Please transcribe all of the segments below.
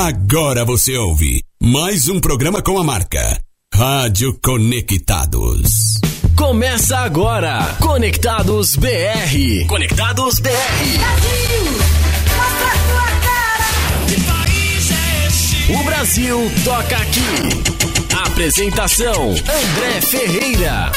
Agora você ouve mais um programa com a marca Rádio Conectados. Começa agora, Conectados BR. Conectados BR. Brasil, mostra a tua cara. O Brasil toca aqui. Apresentação: André Ferreira.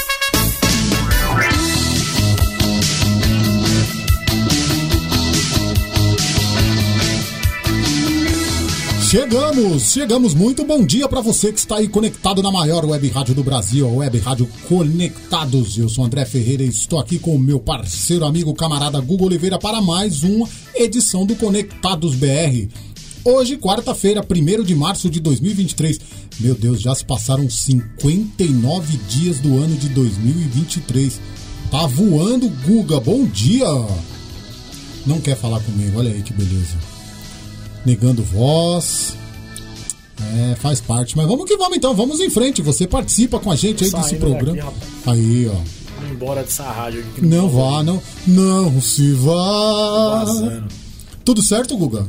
Chegamos, chegamos. Muito bom dia para você que está aí conectado na maior web rádio do Brasil, a Web Rádio Conectados. Eu sou André Ferreira e estou aqui com o meu parceiro, amigo, camarada Google Oliveira para mais uma edição do Conectados BR. Hoje, quarta-feira, 1 de março de 2023. Meu Deus, já se passaram 59 dias do ano de 2023. Tá voando, Guga. Bom dia. Não quer falar comigo, olha aí que beleza negando voz. É, faz parte. Mas vamos que vamos então, vamos em frente. Você participa com a gente aí desse programa. daqui, aí, ó. Vamos embora dessa rádio aqui. que Não tá vá, não. Não se vá. Tudo certo, Guga?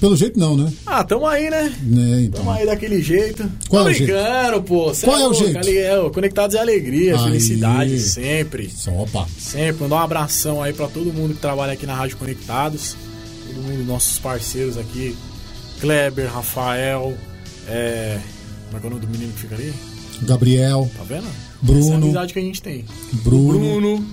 Pelo jeito não, né? Ah, tamo aí, né? Né, então. Tamo aí daquele jeito. Qual Tô é o brincando, pô. Cê Qual é o louco, jeito? ali é, Conectados é alegria, Aí. felicidade, sempre. Opa. Sempre. Mandar um abração aí pra todo mundo que trabalha aqui na Rádio Conectados. Mundo, nossos parceiros aqui. Kleber, Rafael, é... Como é que é o nome do menino que fica ali? Gabriel, Tá vendo? Bruno. Essa é a amizade que a gente tem. Bruno. Bruno,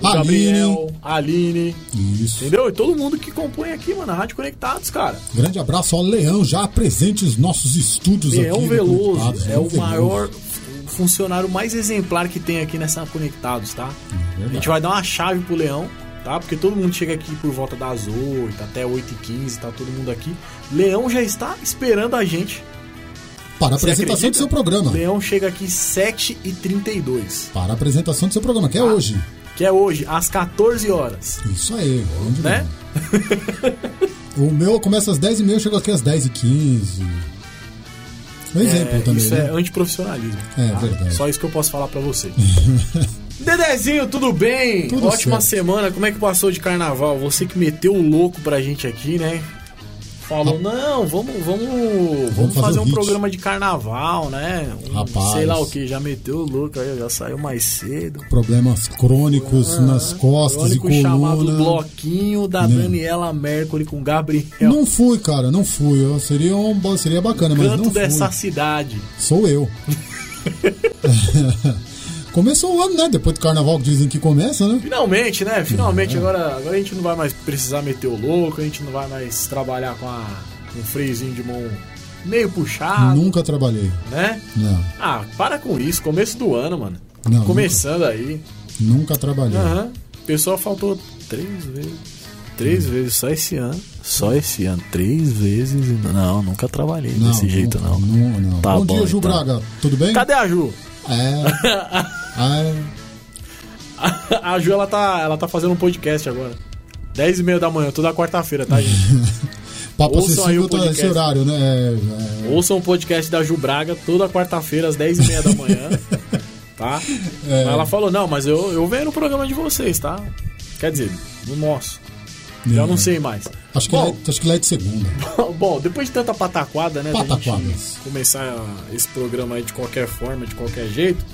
o Aline. Gabriel, a Aline, Isso. entendeu? E todo mundo que compõe aqui, mano, a Rádio Conectados, cara. Grande abraço ao Leão, já presente os nossos estúdios Leão aqui. Veloso é Leão o Veloso. maior funcionário mais exemplar que tem aqui nessa Conectados, tá? A É verdade. gente vai dar uma chave pro Leão, tá? Porque todo mundo chega aqui por volta das 8 até 8h15, tá todo mundo aqui. Leão já está esperando a gente. Para a apresentação do seu programa. Leão chega aqui 7h32, Para a apresentação do seu programa, que é Ah. hoje. que é hoje, às 14 horas. Isso aí, grande Né? O meu começa às 10h30, eu chego aqui às 10h15. Um exemplo É, também, isso né? é antiprofissionalismo. É, verdade. Só isso que eu posso falar pra você. Dedezinho, tudo bem? Tudo Ótima certo. semana. Como é que passou de carnaval? Você que meteu o louco pra gente aqui, né? Falou, não, vamos, vamos, vamos, fazer fazer, um hit. programa de carnaval, né? Um, Rapaz. Sei lá o que, já meteu o louco aí, já saiu mais cedo. Problemas crônicos nas costas e Crônico chamado coluna. Bloquinho da Né? Daniela Mercury com Gabriel. Não fui, cara, não fui. Eu seria, um, seria bacana, mas não fui. dessa cidade. Sou eu. Começou o ano, né? Depois do carnaval que dizem que começa, né? Finalmente, né? É. Finalmente, agora, agora a gente não vai mais precisar meter o louco, a gente não vai mais trabalhar com, a, com um freiozinho de mão meio puxado, Nunca trabalhei. né? Não, Ah, para com isso, começo do ano, mano. Não, Começando aí. nunca trabalhei. Aham. O pessoal faltou três vezes. Três vezes só esse ano. Só esse ano. Três vezes. e- Não, nunca trabalhei Não, desse jeito, nunca, não. não, não. Tá bom, bom, dia, Ju então. Braga. Tudo bem? Cadê a Ju? É. é. A Ju, ela tá, ela tá fazendo um podcast agora. Dez e meia da manhã, toda quarta-feira, tá, gente? Papo Ouçam aí o podcast. esse horário, né? É, é. Ouçam o podcast da Ju Braga toda quarta-feira, às 10h30 da manhã. tá? É. Ela falou, não, mas eu, eu venho no programa de vocês, tá? Quer dizer, no nosso. Já É. não sei mais. Acho que, Bom, lá, acho que lá é de segunda. bom, depois de tanta pataquada, né? Da Pataquadas. começar esse programa aí de qualquer forma, de qualquer jeito.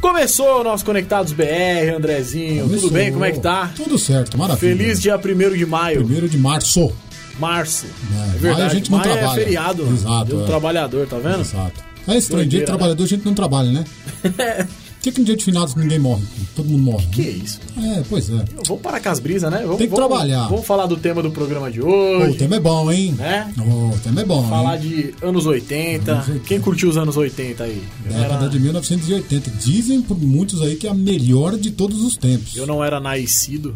Começou o nosso Conectados BR, Andrezinho. Começou. Tudo bem? Como é que tá? Tudo certo, maravilha. Feliz dia 1 de maio, Primeiro de março. março. É, É, maio verdade. a gente não maio trabalha. é feriado. Exato, Dia do é. trabalhador, tá vendo? Exato. É estranho, dia de trabalhador a gente não trabalha, né? Por que, que no dia de finados ninguém morre? Todo mundo morre. Que isso? É, pois é. Vamos parar com as brisas, né? Vamos, Tem que vamos- trabalhar. Vamos falar do tema do programa de Pô, hoje. o tema é bom, hein? Né? O tema é bom, Falar hein? de anos 80. Anos 80. Quem curtiu os anos 80 aí? Década era, de 1980. Dizem por muitos aí que é a melhor de todos os tempos. eu não era nascido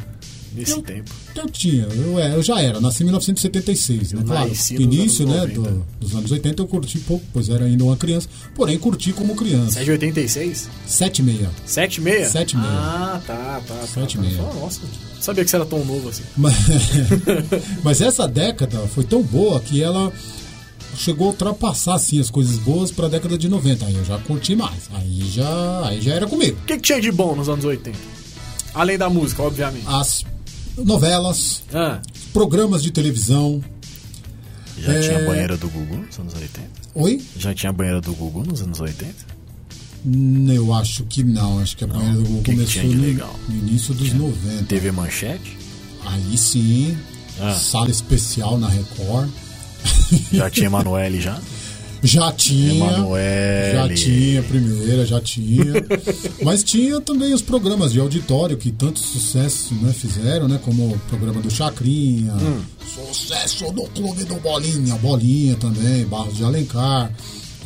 nesse Eu- tempo. Eu tinha, eu, é, eu já era, nasci em 1976, né? Eu Claro, no nos início né, 90. do- dos anos 80 eu curti pouco, pois era ainda uma criança, porém curti como criança. Você é de 86? 76. 76? 76. Ah, tá, tá. tá, 76. tá. Nossa, não sabia que você era tão novo assim. Mas, mas essa década foi tão boa que ela chegou a ultrapassar assim, as coisas boas para a década de 90. Aí eu já curti mais. Aí já, aí já era comigo. O que, que tinha de bom nos anos 80? Além da música, obviamente. As novelas, Ah, programas de televisão, Já É. tinha banheira do Gugu nos anos 80? Oi? Já tinha banheira do Gugu nos anos 80? Hum, Eu acho que não. Acho que a banheira do que que começou tinha no, início dos 90. TV Manchete? Aí sim, Ah. sala especial na Record. Já tinha Emanuele já? Já tinha. Emanuele. Já tinha, primeira, já tinha. Mas tinha também os programas de auditório que tanto sucesso né, fizeram, né? Como o programa do Chacrinha, Hum. sucesso do Clube do Bolinha, Bolinha também, Barros de Alencar.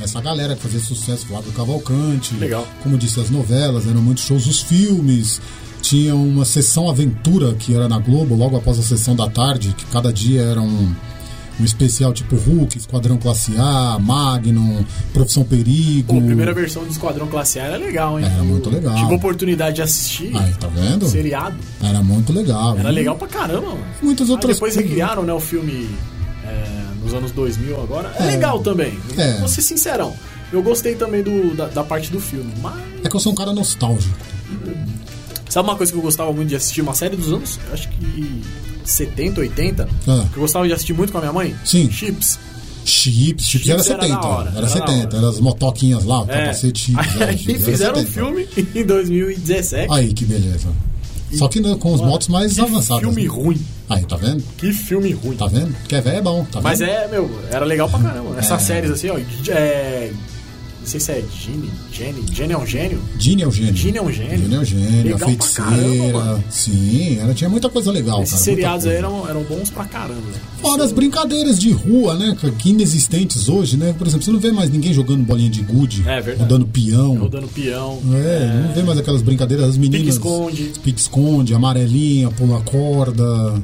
Essa galera que fazia sucesso, Flávio Cavalcante. Legal. Como disse, as novelas, eram muitos shows, os filmes. Tinha uma sessão aventura que era na Globo, logo após a sessão da tarde, que cada dia era um, um especial tipo Hulk, Esquadrão Classe A, Magnum, Profissão Perigo. Pô, a primeira versão do Esquadrão Classe A era legal, hein? Era muito legal. Tive a oportunidade de assistir. Aí, tá vendo? Seriado. Era muito legal. Era legal pra caramba, mano. Muitas Aí outras depois coisas. recriaram, né, o filme é, nos anos 2000 agora. É, É. legal também. É. Vou ser sincerão. Eu gostei também do, da, da parte do filme. Mas É que eu sou um cara nostálgico. sabe uma coisa que eu gostava muito de assistir? Uma série dos anos, acho que 70, 80. Ah. Que eu gostava de assistir muito com a minha mãe. Sim. Chips. Chips, Chips era era 70. da hora, era era da 70, hora. eram as motoquinhas lá, o É. capacete é, Aí era fizeram um 70. filme em 2017. Aí, que beleza. Só que né, com os motos mais que avançados. filme né? ruim. Aí, tá vendo? Que filme ruim. Tá vendo? Que é velho é bom, tá vendo? Mas é, meu, era legal pra caramba. Essas É. séries assim, ó. É, não sei se é Gene, Jenny. Jenny é um gênio? Gene é o gênio. Gene é um gênio. Gene é o gênio, a Legal pra feiticeira. caramba. Sim, ela tinha muita coisa legal, Esses cara. seriados aí eram, eram bons pra caramba. né? Fora as brincadeiras de rua, né? Que inexistentes hoje, né? Por exemplo, você não vê mais ninguém jogando bolinha de gude, É verdade. rodando peão. Rodando peão. É, não vê mais aquelas brincadeiras das meninas. Pique-esconde. Pique-esconde, amarelinha, pula corda.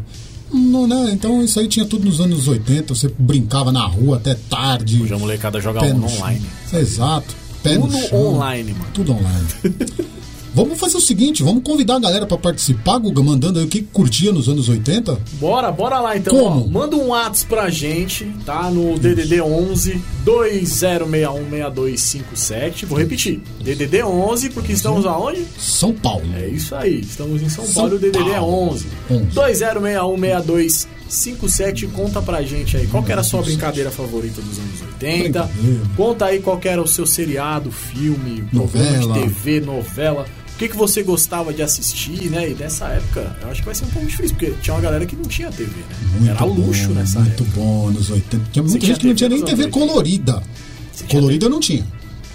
Não, né? Então isso aí tinha tudo nos anos 80. Você brincava na rua até tarde. Hoje a molecada joga chão. online. Exato. Pé chão. online, mano. Tudo online. vamos fazer o seguinte, vamos convidar a galera pra participar, Guga, mandando aí o que curtia nos anos 80. Bora, bora lá então. Como? Ó, manda um WhatsApp pra gente, tá? No DDD 11 20616257. Vou repetir. DDD 11, porque estamos aonde? São Paulo. É isso aí. Estamos em São, São Paulo e o DDD é Paulo. 11. 11. 20616257. Conta pra gente aí. Qual era a sua brincadeira favorita dos anos 80? Brincadeira. Conta aí qual era o seu seriado, filme, programa Novela. de TV, novela. O que, que você gostava de assistir, né? E nessa época, eu acho que vai ser um pouco difícil, porque tinha uma galera que não tinha TV, né? Muito era luxo bom, nessa Muito época. bom, nos 80. Tinha muita gente que não tinha nem TV anos 80? colorida. Colorida não tinha.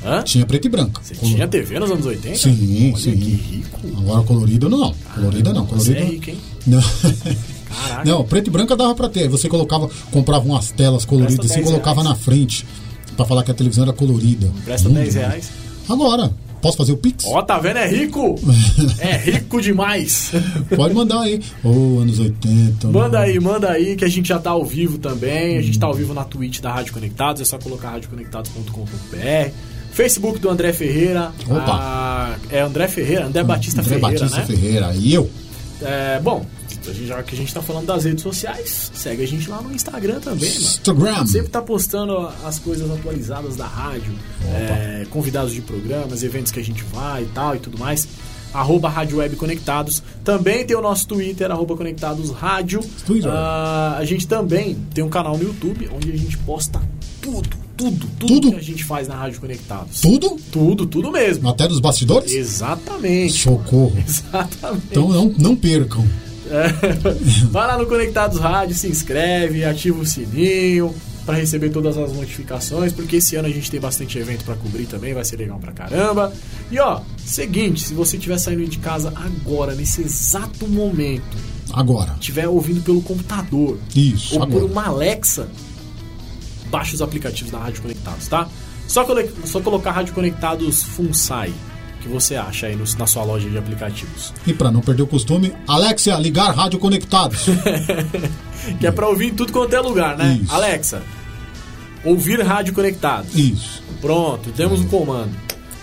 Hã? Tinha preto e branca. Você Color- tinha TV nos anos 80? Sim, Olha sim. que rico. Agora colorida não. Colorida não. Você é Colorida. rico, hein? Não. Caraca. Não, preto e branca dava pra ter. Você colocava, comprava umas telas coloridas 10 colocava reais. na frente pra falar que a televisão era colorida. Presta Bom 10 demais. reais. Agora, posso fazer o Pix? Ó, tá vendo? É rico! É rico demais! Pode mandar aí. Ô, anos 80. Manda aí, manda aí, que a gente já tá ao vivo também. A gente tá ao vivo na Twitch da Rádio Conectados, é só colocar radioconectados.com.br. Facebook do André Ferreira. Opa. Ah, é André Ferreira, André Batista André Ferreira, Batista né? Ferreira. E eu? É, bom, a já que a gente tá falando das redes sociais, segue a gente lá no Instagram também, mano. Instagram. Sempre tá postando as coisas atualizadas da rádio, é, convidados de programas, eventos que a gente vai e tal e tudo mais. Arroba Rádio Web Conectados. Também tem o nosso Twitter, arroba Conectados Rádio. Twitter. Ah, a gente também tem um canal no YouTube onde a gente posta tudo, tudo, tudo, Tudo? que a gente faz na Rádio Conectados. Tudo? Tudo, tudo mesmo. Até dos bastidores? Exatamente. Socorro. Exatamente. Então não, não percam. É. Vai lá no Conectados Rádio, se inscreve, ativa o sininho para receber todas as notificações, porque esse ano a gente tem bastante evento para cobrir também, vai ser legal pra caramba. E ó, seguinte, se você estiver saindo de casa agora, nesse exato momento, Agora. estiver ouvindo pelo computador Isso, ou por agora. uma Alexa, baixe os aplicativos da Rádio Conectados, tá? Só, só colocar Rádio Conectados Funsai, que você acha aí na sua loja de aplicativos. E pra não perder o costume, Alexia, ligar rádio conectados. Que é pra ouvir em tudo quanto é lugar, né? Isso. Alexa, ouvir rádio conectado. Isso. Pronto, temos um comando.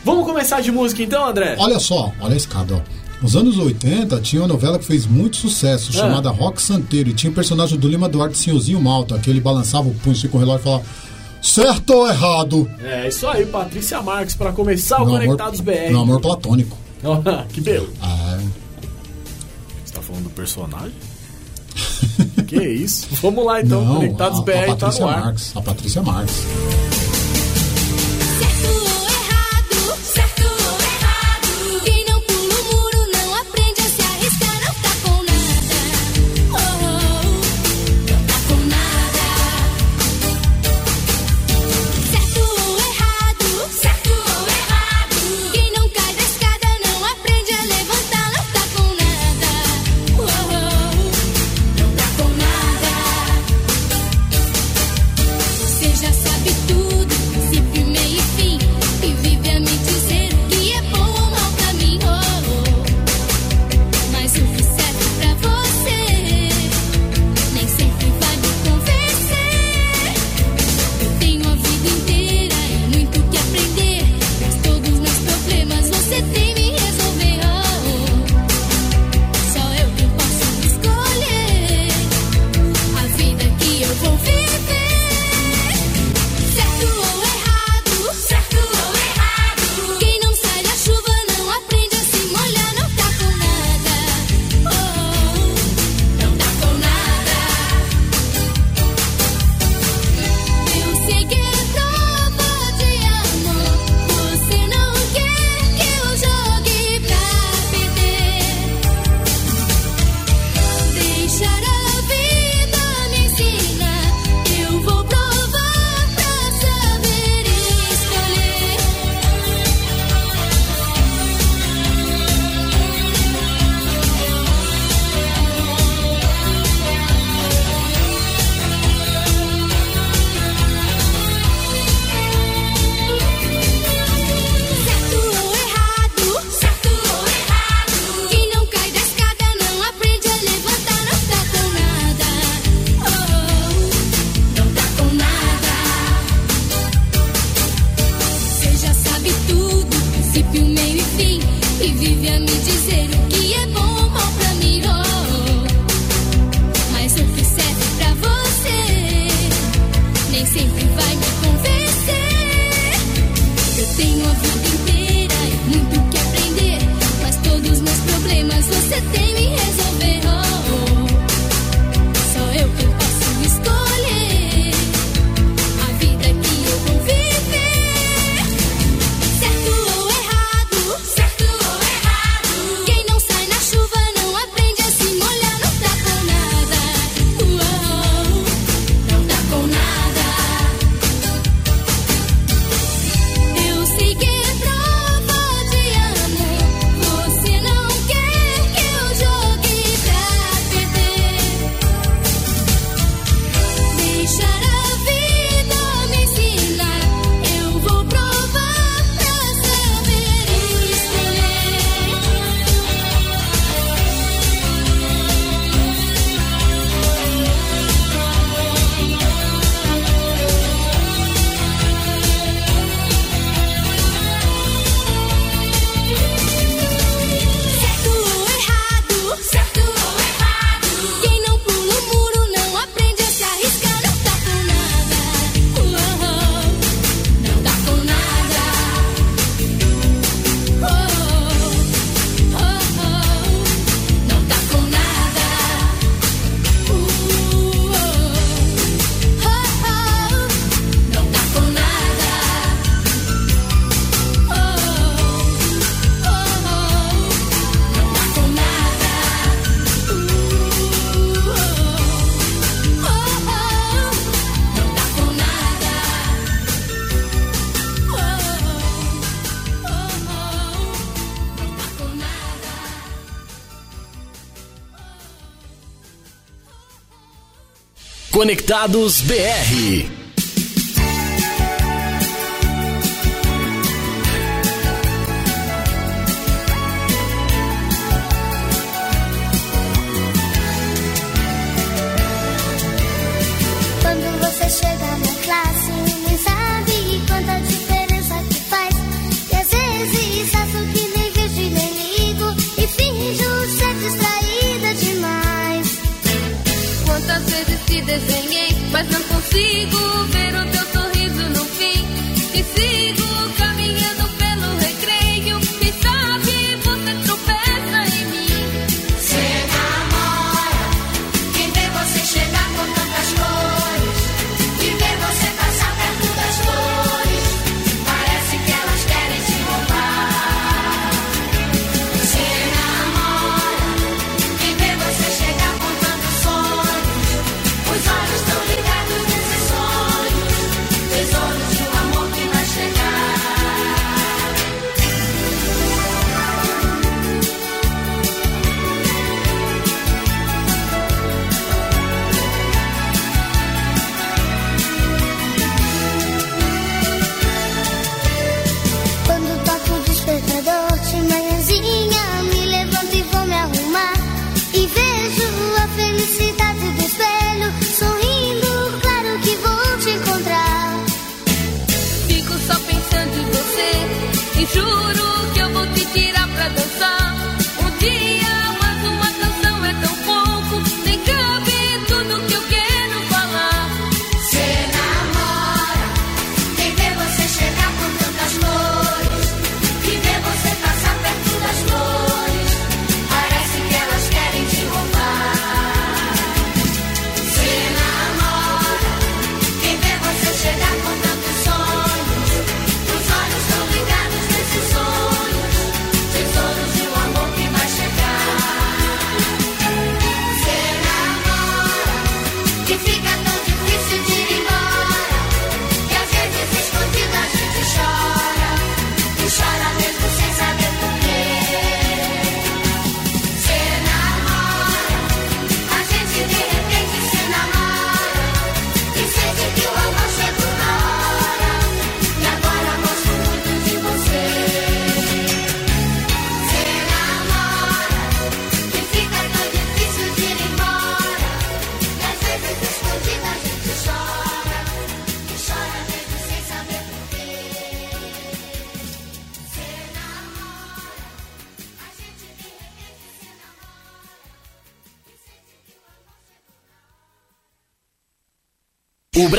Vamos começar de música então, André? Olha só, olha a escada, ó. Nos anos 80 tinha uma novela que fez muito sucesso, Ah. chamada Rock Santeiro, e tinha o personagem do Lima Duarte Senhorzinho Malta, que ele balançava o punho assim com o relógio e falava: certo ou errado? É isso aí, Patrícia Marques, pra começar o Meu Conectados BR. Meu amor platônico. que belo. É. Você tá falando do personagem? que isso? Vamos lá então, Não, Conectados a, BR a tá Patrícia no ar. Marques. A Patrícia Marques. Conectados BR. Mas não consigo ver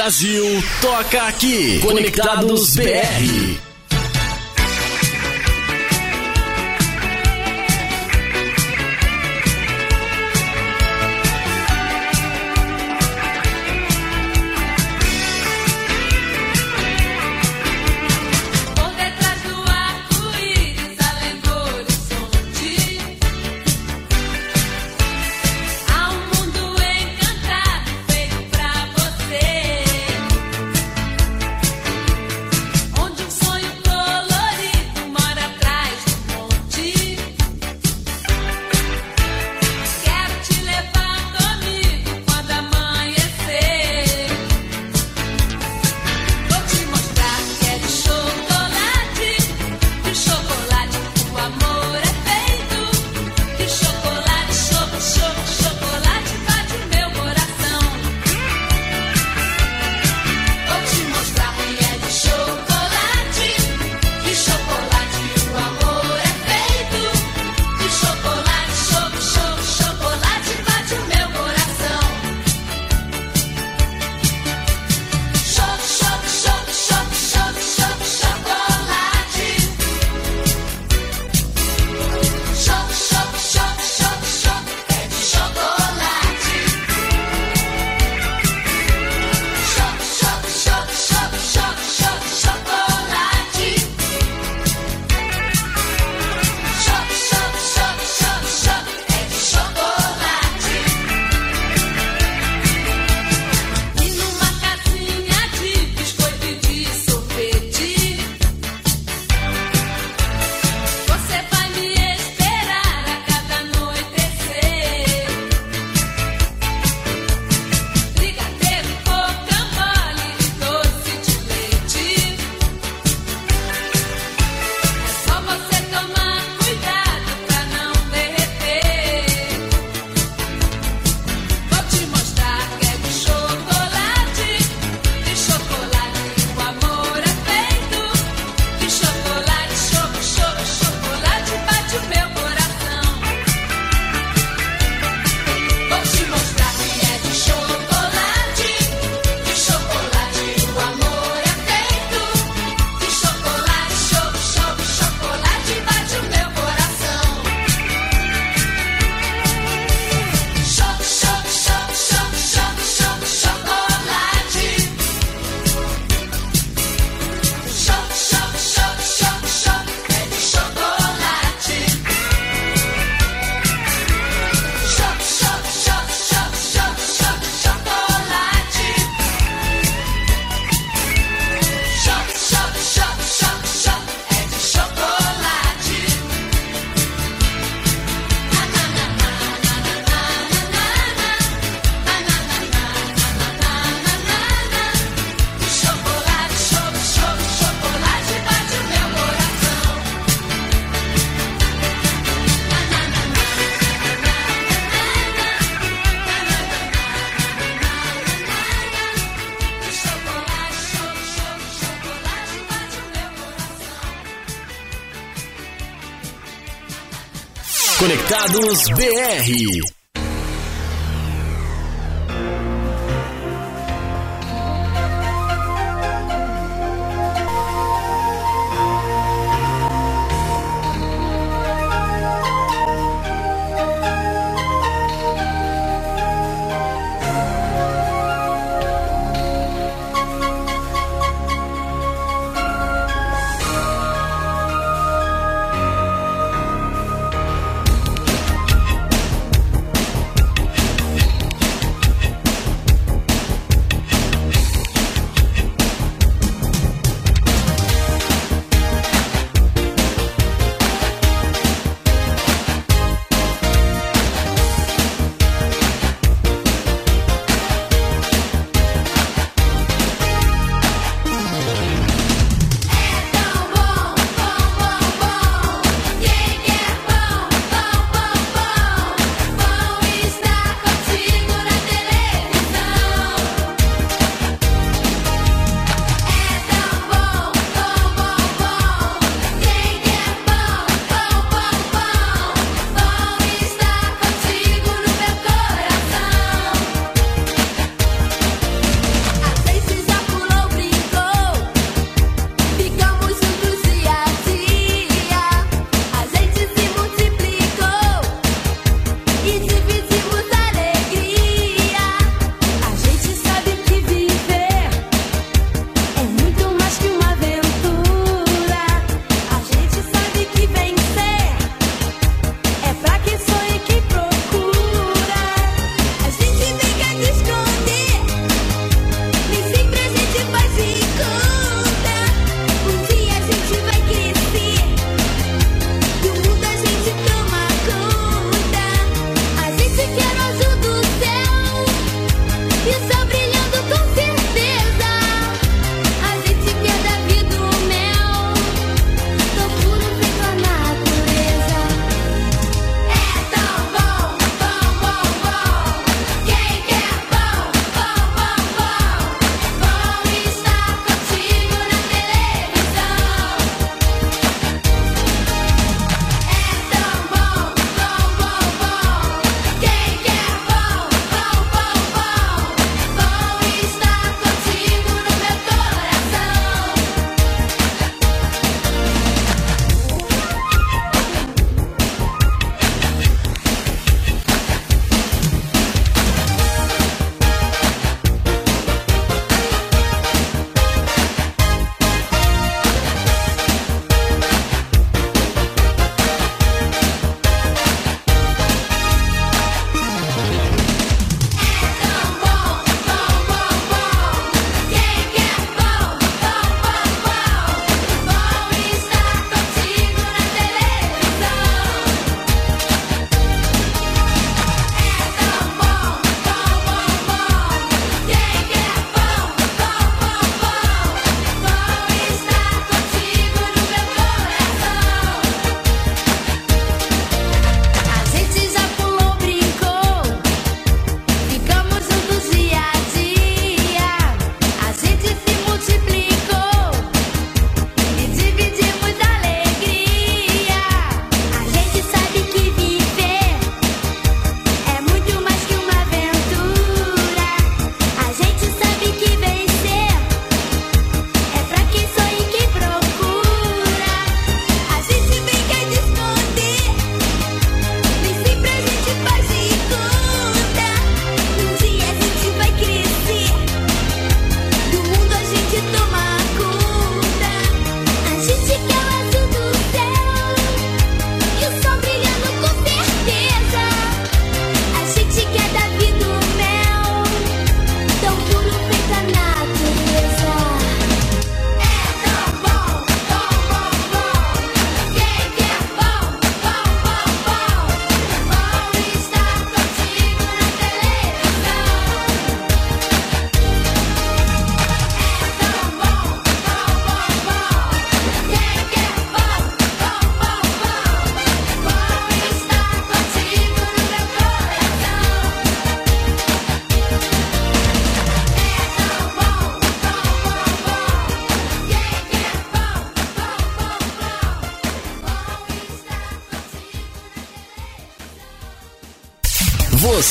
Brasil toca aqui. Conectados BR. Conectados BR.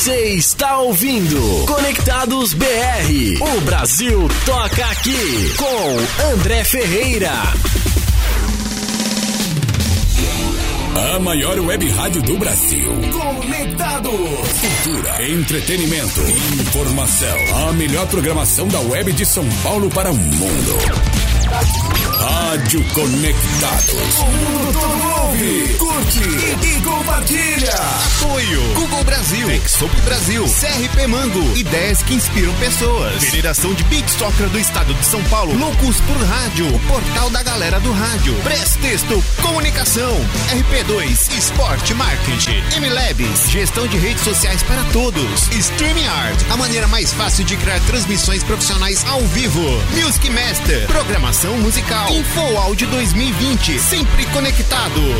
Você está ouvindo Conectados BR. O Brasil toca aqui com André Ferreira. A maior web rádio do Brasil. Conectados. Cultura, entretenimento, informação. A melhor programação da web de São Paulo para o mundo. Rádio Conectados. O mundo todo ouve, curte e, e compartilha. Apoio Google Brasil, Exop Brasil, CRP Mango, ideias que inspiram pessoas. Federação de Big Soccer do Estado de São Paulo, Loucos por Rádio, o portal da galera do rádio. Prestexto, comunicação, RP2, esporte, marketing, MLabs, gestão de redes sociais para todos. StreamYard, a maneira mais fácil de criar transmissões profissionais ao vivo. Music Master, programação musical. Info Audio 2020, sempre conectado.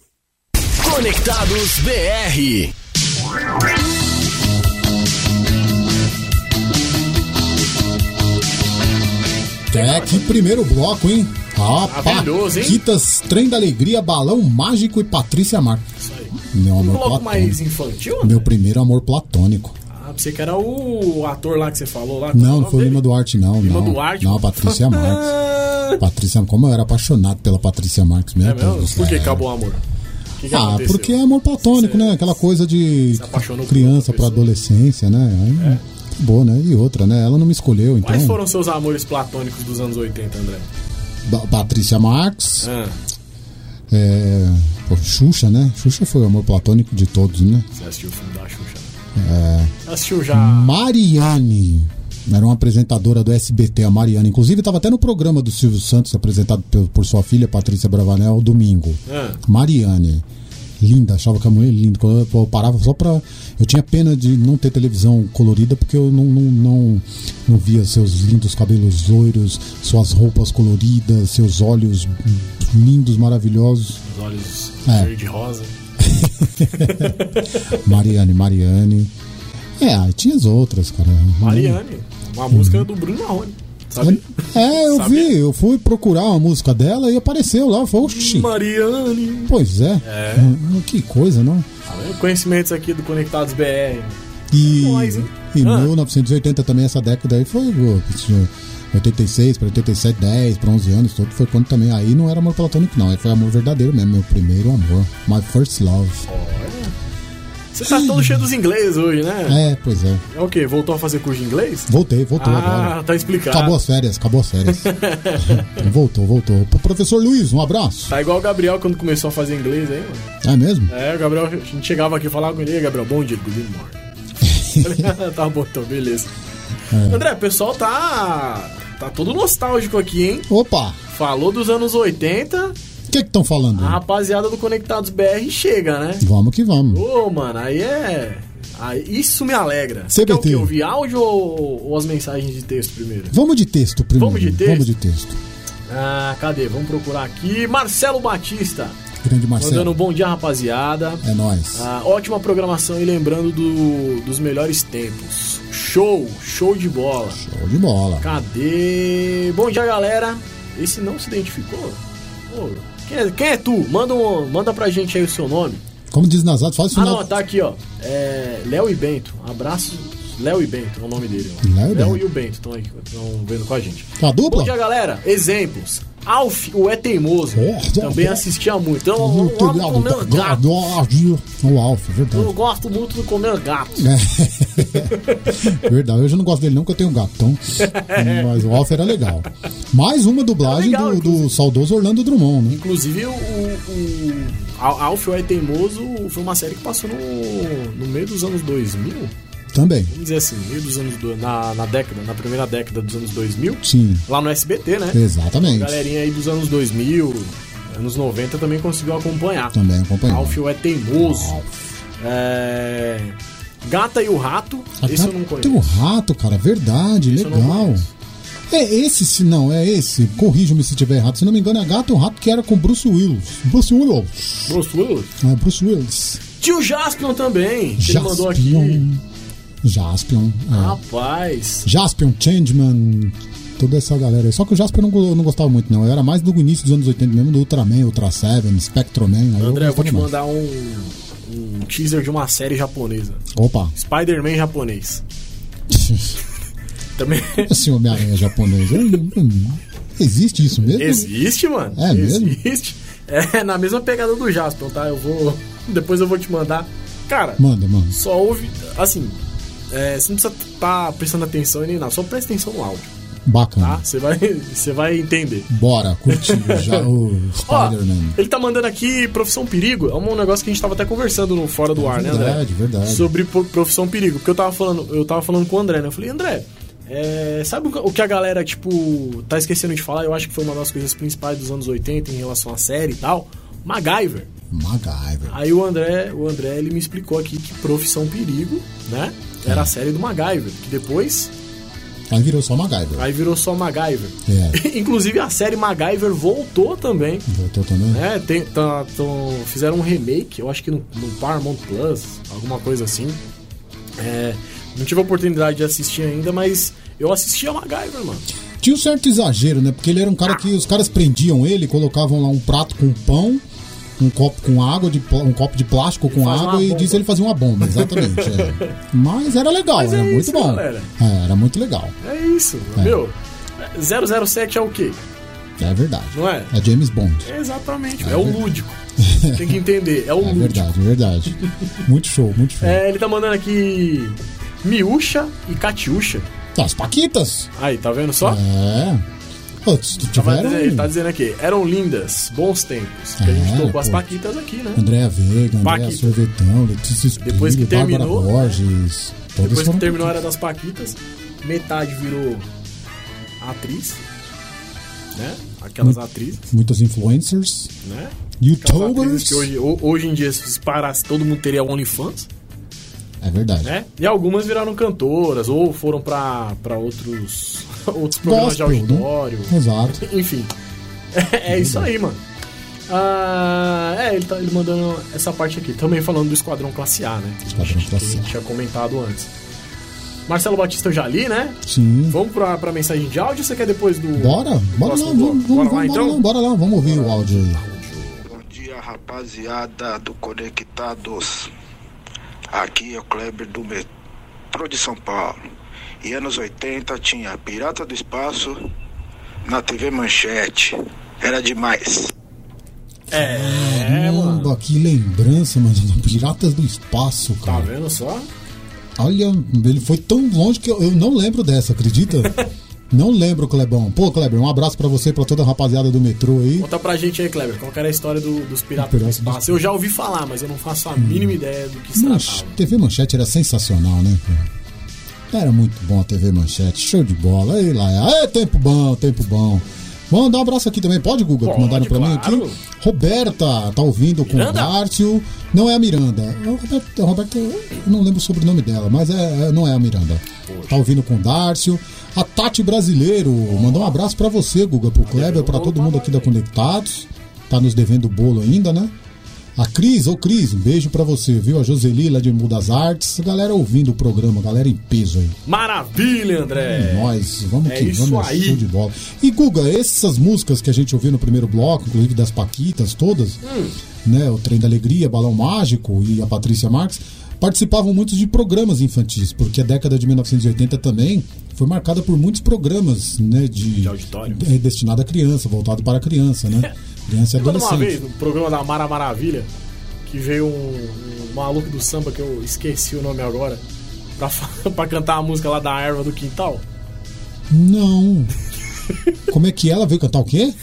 Conectados BR. É, que primeiro bloco, hein? Maravilhoso, hein? Paquitas, Trem da Alegria, Balão Mágico e Patrícia Marques. Isso aí. Meu Um amor bloco platônico. mais infantil? né? Meu primeiro amor platônico. Ah, pensei que era o ator lá que você falou lá. Não, o não foi dele? Lima Duarte, não. Lima não, Duarte? Não, Patrícia Marques. Patrícia, como eu era apaixonado pela Patrícia Marques, meu É mesmo? Por que acabou o amor? Que, que Ah, aconteceu? porque é amor platônico, né? Aquela coisa de criança pessoa. adolescência, né? Aí, Acabou, né? E outra, né? Ela não me escolheu, então. Quais foram seus amores platônicos dos anos 80, André? Ba- Patrícia Marques, Ah, é... pô, Xuxa, né? Xuxa foi o amor platônico de todos, né? você assistiu o filme da Xuxa? É... Assistiu já. Mariane. Era uma apresentadora do SBT, a Mariane. Inclusive, estava até no programa do Silvio Santos, apresentado por, por sua filha, Patrícia Bravanel, domingo. Ah. Mariane. Linda, achava que a mulher linda. Quando eu, parava só pra. Eu tinha pena de não ter televisão colorida, porque eu não, não, não, não via seus lindos cabelos loiros, suas roupas coloridas, seus olhos lindos, maravilhosos. Os olhos É. verde e rosa. Mariane, Mariane. É, aí tinha as outras, cara. Mariane. Uma música do Bruno Marrone. Sabe? É, eu Sabia? vi, eu fui procurar uma música dela e apareceu lá. Falei, oxi. Mariane. Pois é. Hum, Que coisa, não? Tá vendo? Conhecimentos aqui do Conectados BR. E, Nós, hein? e Ah. 1980 também, essa década aí foi. pô, tinha 86 para 87, 10 para 11 anos, tudo foi quando também. Aí não era amor platônico, não. Aí foi amor verdadeiro mesmo, meu primeiro amor. My first love. Você tá todo cheio dos ingleses hoje, né? É, pois é. É o quê? Voltou a fazer curso de inglês? Voltei, voltou ah, agora. tá explicado. Acabou as férias, acabou as férias. voltou, voltou. Pro professor Luiz, um abraço. Tá igual o Gabriel quando começou a fazer inglês aí, mano. É mesmo? É, o Gabriel, a gente chegava aqui e falava com ele, "E aí, Gabriel, bom dia, good morning. Falei, tá bom, então, beleza. É. André, o pessoal tá. tá todo nostálgico aqui, hein? Opa! Falou dos anos 80, O que estão falando? a rapaziada do Conectados BR chega, né? Vamos que vamos. Ô, mano, aí é. Aí, isso me alegra. CBT. Quer o quê? Ouvir áudio ou, ou as mensagens de texto primeiro? Vamos de texto primeiro. Vamos de texto? Vamos de texto. Ah, cadê? Vamos procurar aqui. Marcelo Batista. Grande Marcelo. Mandando um bom dia, rapaziada. É nóis. Ah, ótima programação e lembrando do- dos melhores tempos. Show, show de bola. Show de bola. Cadê? Bom dia, galera. Esse não se identificou? Ô, quem, é, quem é tu? Manda, um, manda pra gente aí o seu nome. Como diz Nazato, faz o Ah, final. não, tá aqui, ó. É, Léo e Bento. Abraço. Léo e Bento é o nome dele. Léo e Léo e o Bento estão aí, estão vendo com a gente. A dupla? Bom dia, galera. Exemplos. Alf, o É Teimoso. Oh, Também oh. assistia muito. Então, eu amo telhado comer da- gato. O Alf, Eu verdade. gosto muito de comer gato. É. verdade, eu já não gosto dele não, que eu tenho um gatão. Mas o Alf era legal. Mais uma dublagem Era legal, do, do saudoso Orlando Drummond, né? Inclusive, o, o Al- Alf, o É Teimoso foi uma série que passou no, no meio dos anos 2000. Também. Vamos dizer assim, meio dos anos... do- na, na década, na primeira década dos anos 2000. Sim, Lá no SBT, né? exatamente. Galerinha aí dos anos 2000, anos 90 também conseguiu acompanhar. Também acompanhou. Alfio é teimoso. É... Gata e o Rato, A esse eu gata não Tem o conheço. rato, cara, verdade, Esse legal. conheço. É esse, se não, é esse. Corrija-me se tiver errado. Se não me engano, é Gato e o Rato que era com Bruce Willis. Bruce Willis. Bruce Willis. É, Bruce Willis. Tio Jaspion também, que ele mandou aqui. Jaspion. É. Rapaz. Jaspion, Changeman, toda essa galera aí. Só que o Jaspion eu não, eu não gostava muito, não. Eu era mais do início dos anos 80 mesmo, do Ultraman, Ultra Seven, Spectroman. André, eu vou gostava te mais. mandar um, um teaser de uma série japonesa. Opa. Spider-Man japonês. Também Esse Homem-Aranha japonês. hum, Existe isso mesmo? existe, mano. É mesmo? Existe. É na mesma pegada do Jaspion, tá? Eu vou. Depois eu vou te mandar. Cara, Manda, mano. só ouve. Assim, é, você não precisa estar prestando atenção em nem nada, só presta atenção no áudio, Bacana. tá? Você vai, você vai entender. Bora, curtir já o Spider-Man. ele tá mandando aqui Profissão Perigo. É um negócio que a gente tava até conversando no Fora do Ar, né, André? Verdade, verdade. Sobre pro- Profissão Perigo. Porque eu tava falando, eu tava falando com o André, né? Eu falei, André, é, sabe o que- o que a galera, tipo, tá esquecendo de falar? Eu acho que foi uma das coisas principais dos anos 80 em relação à série e tal. MacGyver. MacGyver. Aí o André, o André, ele me explicou aqui que Profissão Perigo, né? Era a série do MacGyver. Que depois, Aí virou só MacGyver. aí virou só MacGyver. É. Inclusive a série MacGyver voltou também. Voltou também? É, tem, tá- tão- fizeram um remake, eu acho que no, no Paramount Plus, alguma coisa assim. É, não tive a oportunidade de assistir ainda, mas eu assisti a MacGyver, mano. Tinha um certo exagero, né? Porque ele era um cara que os caras prendiam ele, colocavam lá um prato com pão, um copo com água, de, um copo de plástico com água e bomba. diz ele fazia uma bomba, exatamente. é. Mas era legal, Mas é era muito isso, bom. É, era muito legal. É isso, meu. 007 é o quê? É verdade. Não é? É James Bond. É exatamente, é, o lúdico. Tem que entender, é o É lúdico. verdade, é verdade. Muito show, muito show. É, ele tá mandando aqui Miúcha e Catiúcha. Tá, as Paquitas. Aí, tá vendo só? É. Tava tiveram. dizendo- ele tá dizendo aqui, eram lindas, bons tempos. Que a gente É, tocou as paquitas aqui, né? Andréa Veiga, Andréa. Sorvetão, Letícia Espírito, Depois que Bárbara terminou, Borges. Depois que terminou a Era das Paquitas, metade virou atriz, né? Aquelas atrizes, Muitas influencers, né? Youtubers. que hoje, ho- hoje em dia, se parasse, todo mundo teria OnlyFans, É verdade. né? E algumas viraram cantoras, ou foram pra outros, outros programas Gospel, de auditório. né? Exato. Enfim, é, isso aí, mano. Ah, é, ele, tá, ele mandando essa parte aqui. Também falando do Esquadrão Classe A, né? Esquadrão Que a Classe gente A. tinha comentado antes. Marcelo Batista eu já li, né? Sim. Vamos pra, pra mensagem de áudio ou você quer depois do. Bora, bora lá, vamos, Bora vamos, lá então? bora lá, bora lá, vamos ouvir o áudio aí. Bom dia, rapaziada do Conectados. Aqui é o Kleber do metrô de São Paulo. E anos 80 tinha Pirata do Espaço na TV Manchete. Era demais. É, mano. Caramba, que lembrança, mano. Piratas do Espaço, Tá cara. vendo só? Olha, ele foi tão longe que eu, eu não lembro dessa, acredita? não lembro, Clebão. Pô, Kleber, um abraço pra você e pra toda a rapaziada do metrô aí. Conta pra gente aí, Kleber, qual que era a história do- dos piratas do espaço. Eu já ouvi falar, mas eu não faço a mínima ideia do que se Manch- tratava. TV Manchete era sensacional, né? cara? Era muito bom a TV Manchete, show de bola. Aí lá, é tempo bom, tempo bom. Mandar um abraço aqui também. Pode, Guga, que Pode, mandaram pra mim claro. aqui? Roberta, tá ouvindo com o Miranda? Dárcio. Não é a Miranda. É Roberta, Roberta, eu não lembro o sobrenome dela, mas é, é- não é a Miranda. Tá ouvindo com o Dárcio. A Tati Brasileiro, mandou um abraço pra você, Guga, pro Kleber, pra todo mundo aqui da Conectados. Tá nos devendo bolo ainda, né? A Cris, ô Cris, um beijo pra você, viu? A Joseli lá de Mudas Artes. Galera ouvindo o programa, galera em peso aí. Maravilha, André! Nós, vamos É que isso vamos, aí. show de bola. E Guga, essas músicas que a gente ouviu no primeiro bloco, inclusive das Paquitas todas, Hum. né? O Trem da Alegria, Balão Mágico e a Patrícia Marques, participavam muitos de programas infantis, porque a década de 1980 também foi marcada por muitos programas, né? De, De auditório. é, destinado à criança, voltado para a criança, né? Criança e de uma adolescente. vez, no programa da Mara Maravilha, que veio um, um maluco do samba, que eu esqueci o nome agora, pra, pra cantar a música lá da erva do quintal? Não. Como é que ela veio cantar o quê?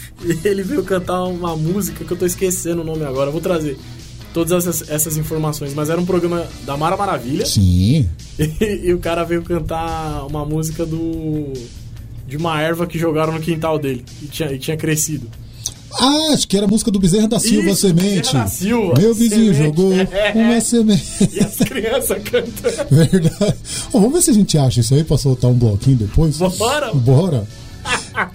Ele veio cantar uma música que eu tô esquecendo o nome agora. Eu vou trazer todas essas, essas informações. Mas era um programa da Mara Maravilha. Sim. E, e o cara veio cantar uma música do. De uma erva que jogaram no quintal dele. E tinha, e tinha crescido. Ah, acho que era a música do Bezerra da Silva, Isso, Semente. Bezerra da Silva, Meu vizinho Semente. jogou É. uma semente. E as crianças cantando. Verdade. Ó, vamos ver se a gente acha isso aí pra soltar um bloquinho depois. Bora. Bora.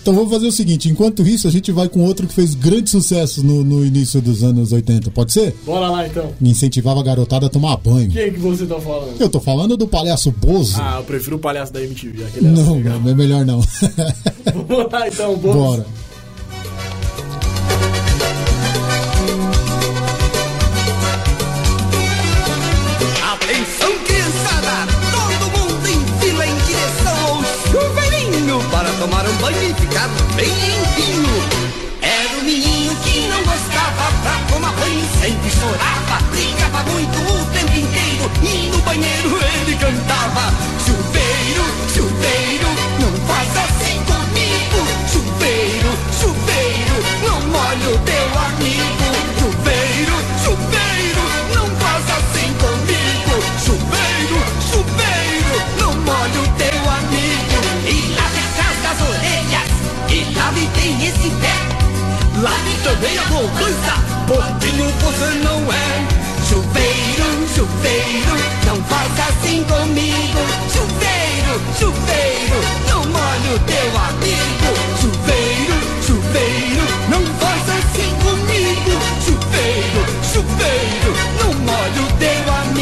Então vamos fazer o seguinte: enquanto isso, a gente vai com outro que fez grande sucesso no, no início dos anos 80. Pode ser? Bora lá então. Incentivava a garotada a tomar banho. Quem que você tá falando? Eu tô falando do palhaço Bozo. Ah, eu prefiro o palhaço da MTV. Aquele legal. não, é melhor não. Vamos lá então, Bozo. Bora. Tomar um banho e ficar bem limpinho. Era o menino que não gostava pra tomar banho, sempre chorava, brigava muito o tempo inteiro e no banheiro ele cantava: Chuveiro, chuveiro, não faz assim comigo. Chuveiro, chuveiro, não molhe o teu amigo. Lave também a poupança, pouquinho você não é. Chuveiro, chuveiro, não faz assim comigo. Chuveiro, chuveiro, não molhe o teu amigo. Chuveiro, chuveiro, não faz assim comigo. Chuveiro, chuveiro, não molhe o teu amigo.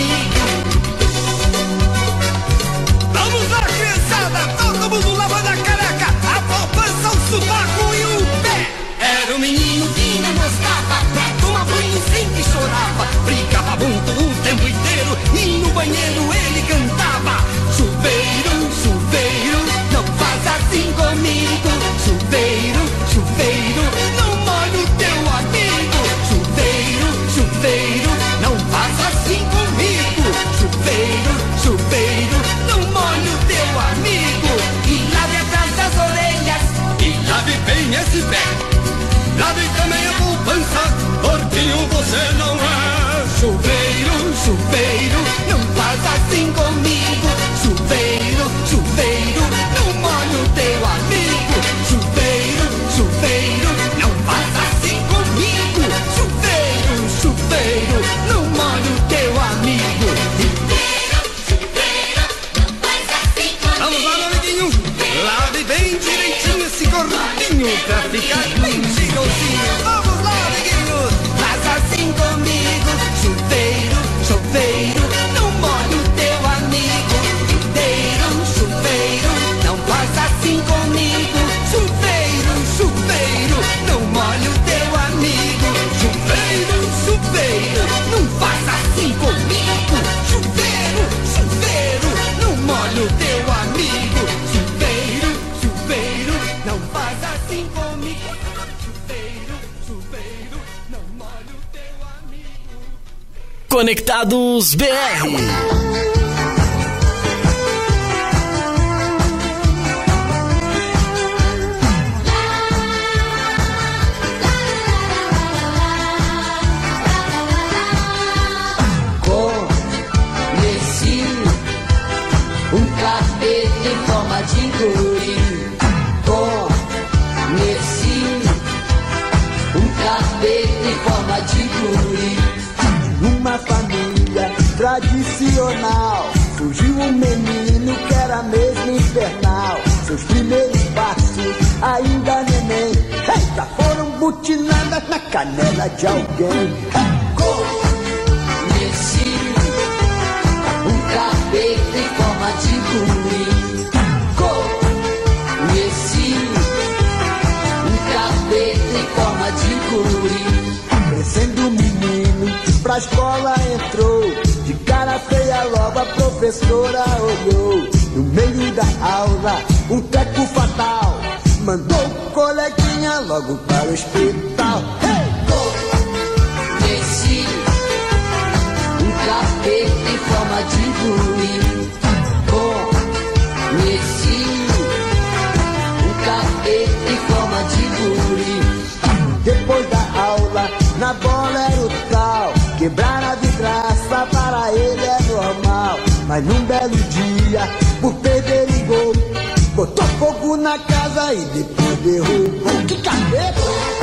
Conectados BR. Canela de alguém. Um capeta em forma de guri. Conheci um capeta em forma de guri. Crescendo o menino, pra escola entrou. De cara feia logo a professora olhou. No meio da aula, um teco fatal. Mandou coleguinha logo para o hospital Conheci um capeta em forma de guri. Conheci um capeta em forma de guri. Depois da aula, na bola era o tal. Quebrar a vidraça para ele é normal. Mas num belo dia, por perder o gol, botou fogo na casa e depois derrubou. Que cabelo!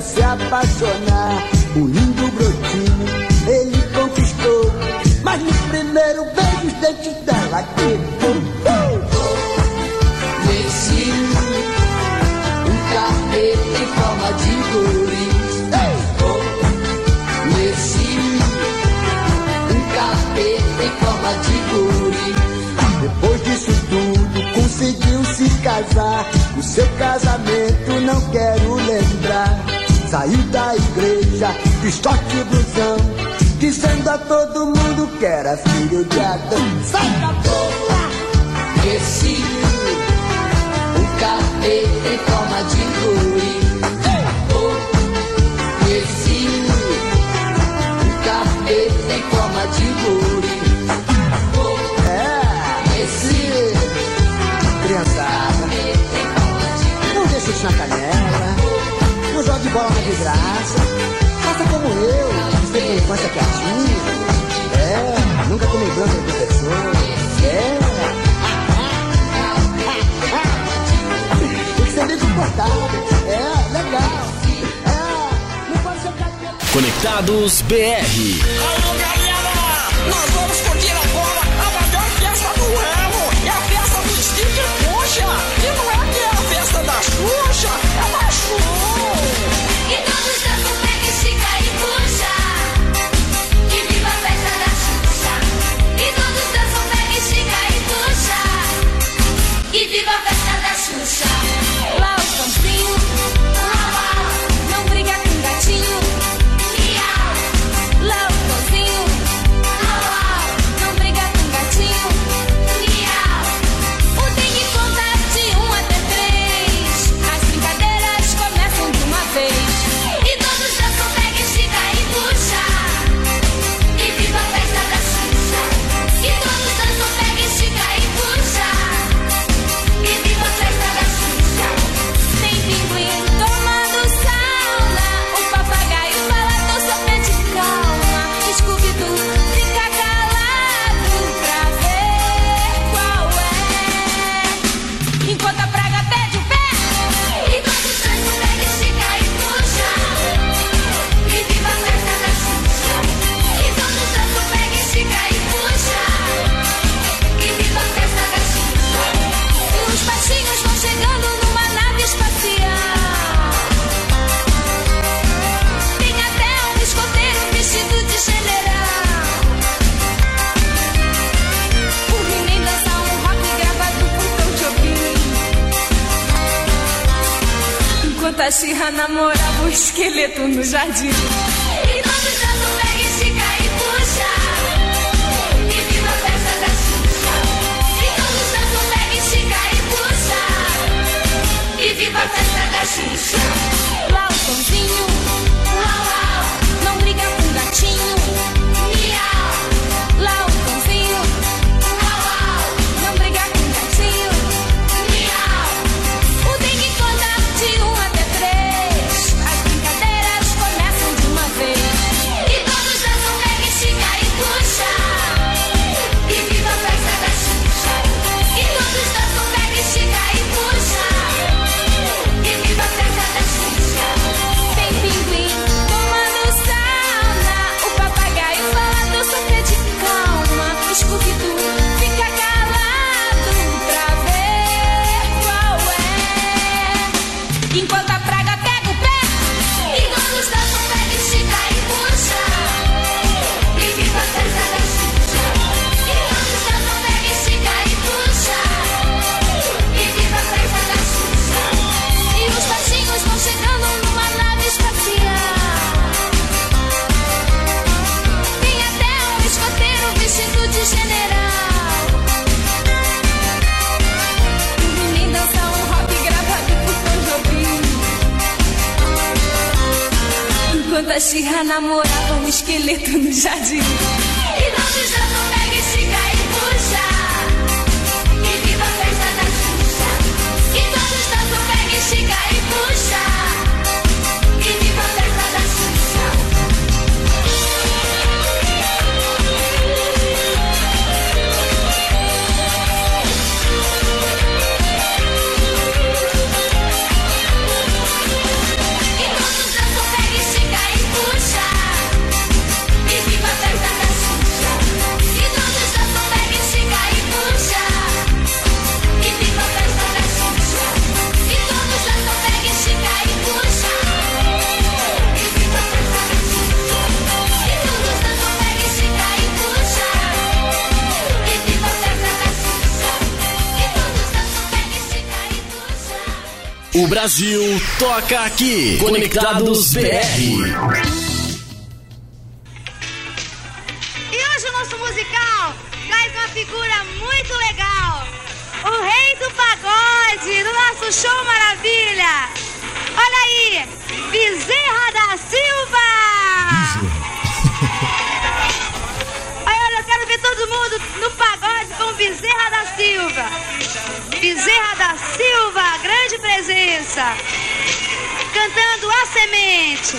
se apaixonar. O lindo brotinho ele conquistou. Mas no primeiro beijo, os dentes dela quebrou. Uh! Um carpete em forma de flores. Oh! Um carpete em forma de flores. Depois disso tudo, conseguiu se casar. O seu casamento não quero lembrar. Saí da igreja, estoque blusão, dizendo a todo mundo que era filho de Adão. Sai da boca, cresci, o cabelo tem forma de guri. Cresci, o cabelo tem forma de guri. É, cresci, criançada, não deixa isso na cola na desgraça. Faça como eu, que teve uma infância cativa. É, nunca tomei branco do professor. É. Tem que ser bem comportado. É, legal. É, não pode ser o cara que... É- Conectados BR. Alô, galera! Nós vamos continuar. Hoje a namorava um esqueleto no jardim. O Brasil toca aqui. Conectados BR. Cantando A Semente.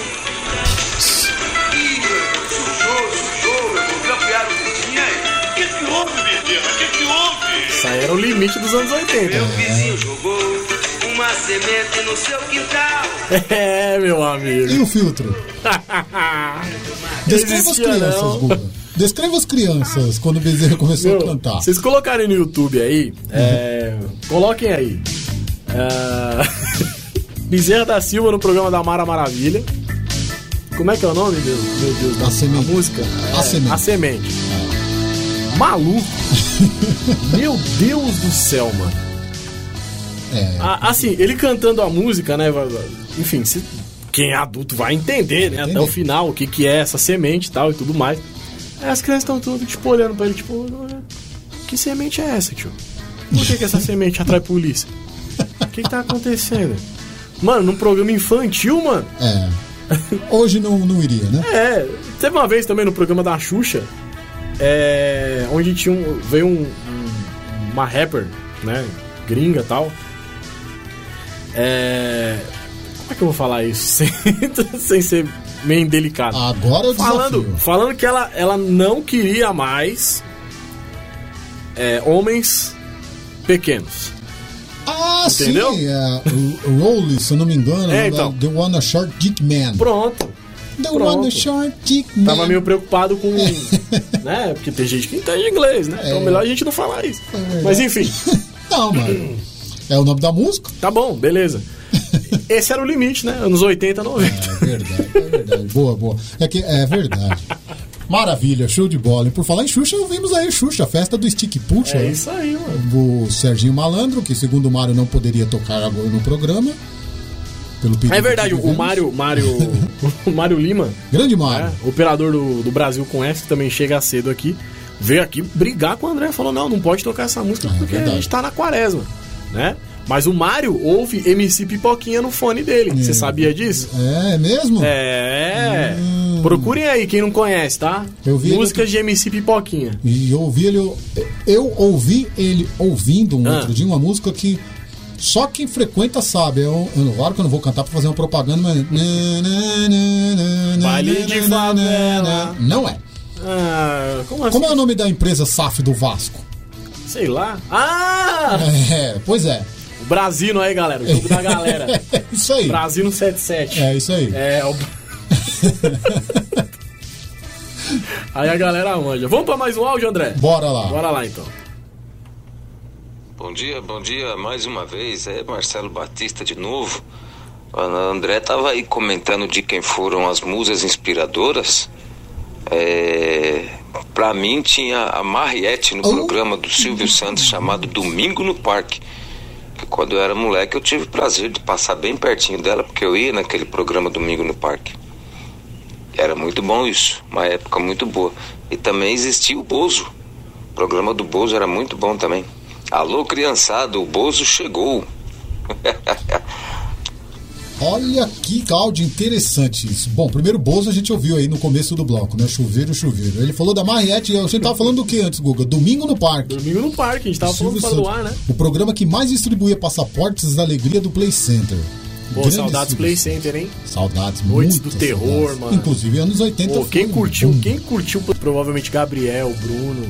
O que que houve, Bezerra? O que que houve? Isso aí era o limite dos anos 80. Meu vizinho jogou uma semente no seu quintal. É, meu amigo. E o filtro? Descreva as crianças. Guga. Descreva as crianças quando o Bezerra começou Meu, a cantar. Vocês colocarem no YouTube aí, é, coloquem aí. É, Bezerra da Silva no programa da Mara Maravilha. Como é que é o nome, Deus? Meu Deus, da, Semente. da música? A É, Semente. A Semente. Maluco. Meu Deus do céu, mano. É. A- assim, ele cantando a música, né? Enfim, se- quem é adulto vai entender, né? Até o final, o que, que é essa semente e tal e tudo mais. Aí as crianças estão tudo, tipo, olhando pra ele, tipo, que semente é essa, tio? Por que, que essa semente atrai polícia? O que, que tá acontecendo? Mano, num programa infantil, mano. É. Hoje não, não iria, né? É, teve uma vez também no programa da Xuxa, é, onde tinha um, veio um, um- uma rapper, né, gringa e tal. É, como é que eu vou falar isso sem, sem ser meio indelicado? Agora o falando, desafio. falando que ela, ela não queria mais é, homens pequenos. Ah, Entendeu? sim. É, se eu não me engano, É, é, então. The One Short Dick Man. Pronto. The Pronto. One Short Dick Man. Tava meio preocupado com. né? Porque tem gente que entende inglês, né? Então É. melhor a gente não falar isso. verdade. Mas enfim. Não, mano. É o nome da música? Tá bom, beleza. Esse era o limite, né? Anos 80, 90. É verdade, é verdade. Boa, boa. É que é verdade. Maravilha, show de bola. E por falar em Xuxa, ouvimos aí Xuxa, a festa do Stick Puxa. É isso aí, mano. O Serginho Malandro, que segundo o Mário não poderia tocar agora no programa. É verdade, o. Mário, Mário, o Mário Lima, Grande Mário. né, operador do, do Brasil com S, que também chega cedo aqui, veio aqui brigar com o André. Falou: não, não pode tocar essa música porque a verdade. gente tá na quaresma, né? Mas o Mário ouve MC Pipoquinha no fone dele. Você sabia disso? É, é mesmo? É. Procurem aí quem não conhece, tá? Eu vi Músicas de MC Pipoquinha. E eu ouvi ele. Eu ouvi ele ouvindo um Ah. outro dia uma música que só quem frequenta sabe. Eu, eu, claro que eu não vou cantar pra fazer uma propaganda, mas. Baile de favela. Não é. Ah, como assim? Como é o nome da empresa SAF do Vasco? Sei lá. Ah! É, pois é. Brasino aí, galera. O jogo da galera. isso aí. Brasino 77. É isso aí. É, o... aí a galera manja. Vamos pra mais um áudio, André? Bora lá. Bora lá, então. Bom dia, bom dia mais uma vez. É Marcelo Batista de novo. O André estava aí comentando de quem foram as musas inspiradoras. É, para mim tinha a Mariette no programa do Silvio Santos chamado Domingo no Parque. Quando eu era moleque eu tive o prazer de passar bem pertinho dela porque eu ia naquele programa Domingo no Parque. Era muito bom isso, uma época muito boa. E também existia o Bozo. O programa do Bozo era muito bom também. Alô, criançada, o Bozo chegou. Olha que áudio interessante isso. Bom, primeiro Bozo a gente ouviu aí no começo do bloco, né? Chuveiro, chuveiro. Ele falou da Mariette, a gente tava falando do que antes, Guga? Domingo no Parque. Domingo no Parque, a gente tava falando Silvio fora do ar, né? O programa que mais distribuía passaportes da alegria do Play Center. Pô, Grande saudades Play. Center, hein? Saudades, Noites do terror, saudades. mano. Inclusive, anos 80 Pô, quem curtiu, quem curtiu, provavelmente Gabriel, Bruno,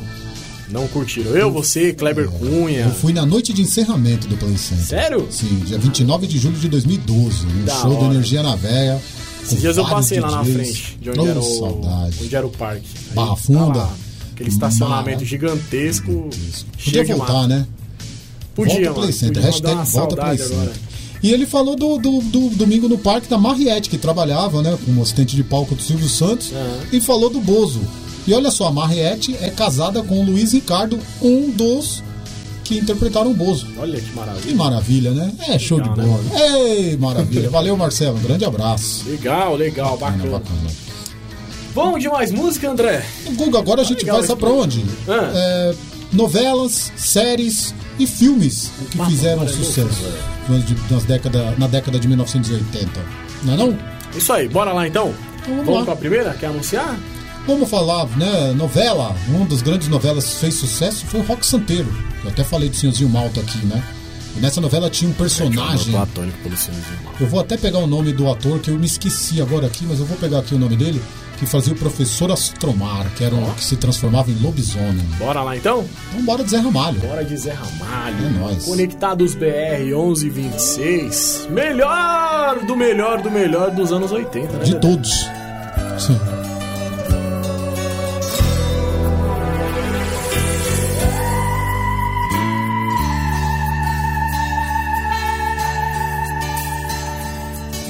não curtiram. Eu, você, Kleber Cunha. Eu fui na noite de encerramento do Play Center. Sério? Sim, dia 29 de julho de 2012. Um Da show do hora. Energia na Véia. Esses dias eu passei lá na frente, de onde, Oh, era, o, saudade. onde era o parque. Aí Barra tá Funda. lá, aquele estacionamento Mara- gigantesco. Podia cheio de voltar, né? Podia, volta mano. Play Center. Podia Hashtag volta Play agora. Center. E ele falou do, do, do Domingo no Parque da Mariette, que trabalhava, né, como assistente de palco do Silvio Santos, e falou do Bozo. E olha só, a Mariette é casada com o Luiz Ricardo, um dos que interpretaram o Bozo. Olha que Que maravilha. maravilha, né? É show Legal, de né, bola. Ei, maravilha. Valeu, Marcelo. Um grande abraço. Legal, legal, Bacana, bacana. bacana. Bom de mais música, André? Guga, agora a gente legal vai sabe pra onde? Ah. É, novelas, séries e filmes que fizeram agora é sucesso nas, década, na década de 1980. Não é não? Isso aí, bora lá então? vamos Vamos lá. pra primeira? Quer anunciar? Vamos falar, né? Novela. Uma das grandes novelas que fez sucesso foi o Rock Santeiro. Eu até falei do Senhorzinho Malta aqui, né? E nessa novela tinha um personagem. Platônico pelo Senhorzinho Mal. Eu vou até pegar o nome do ator, que eu me esqueci agora aqui, mas eu vou pegar aqui o nome dele, que fazia o professor Astromar, que era o que se transformava em lobisomem. Bora lá então? Então bora de Zé Ramalho. Bora de Zé Ramalho. É nóis. Conectados BR 1126. Melhor do melhor do melhor dos anos 80, né? De todos. Sim.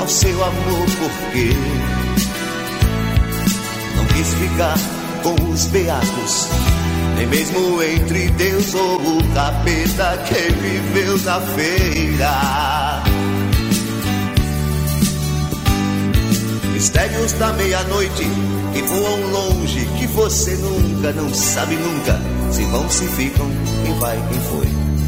ao seu amor porque não quis ficar com os beatos, nem mesmo entre Deus ou o capeta que viveu na feira. Mistérios da meia-noite que voam longe, que você nunca, não sabe nunca, se vão, se ficam, quem vai, quem foi.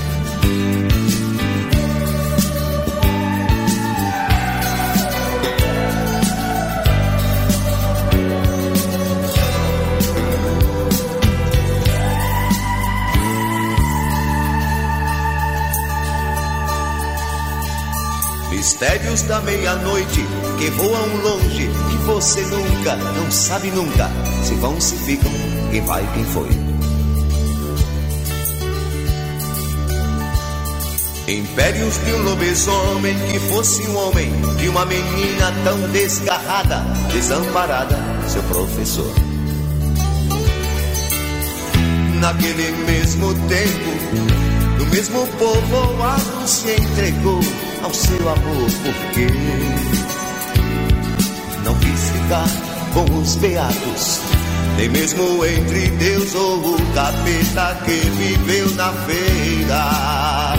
Mistérios da meia-noite que voam longe, que você nunca, não sabe nunca, se vão, se ficam, quem vai, quem foi. Impérios de um lobisomem que fosse um homem, de uma menina tão desgarrada, desamparada, seu professor. Naquele mesmo tempo, no mesmo povoado se entregou ao seu amor, porque não quis ficar com os beatos, nem mesmo entre Deus ou o capeta que viveu na feira.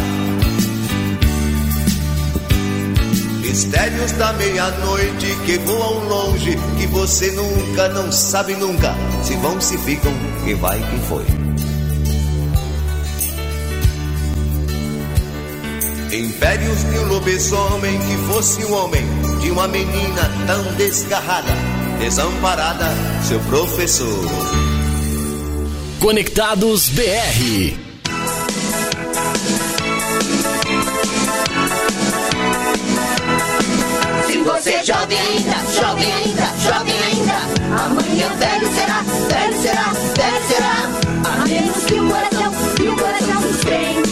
Mistérios da meia-noite que voam longe, que você nunca, não sabe nunca, se vão, se ficam, quem vai, quem foi. Impérios de um lobisomem que fosse um homem, de uma menina tão desgarrada, desamparada, seu professor. Conectados BR. Se você jovem ainda, jovem ainda, jovem ainda, amanhã velho será, velho será, velho será. A menos que o coração, que o coração sustente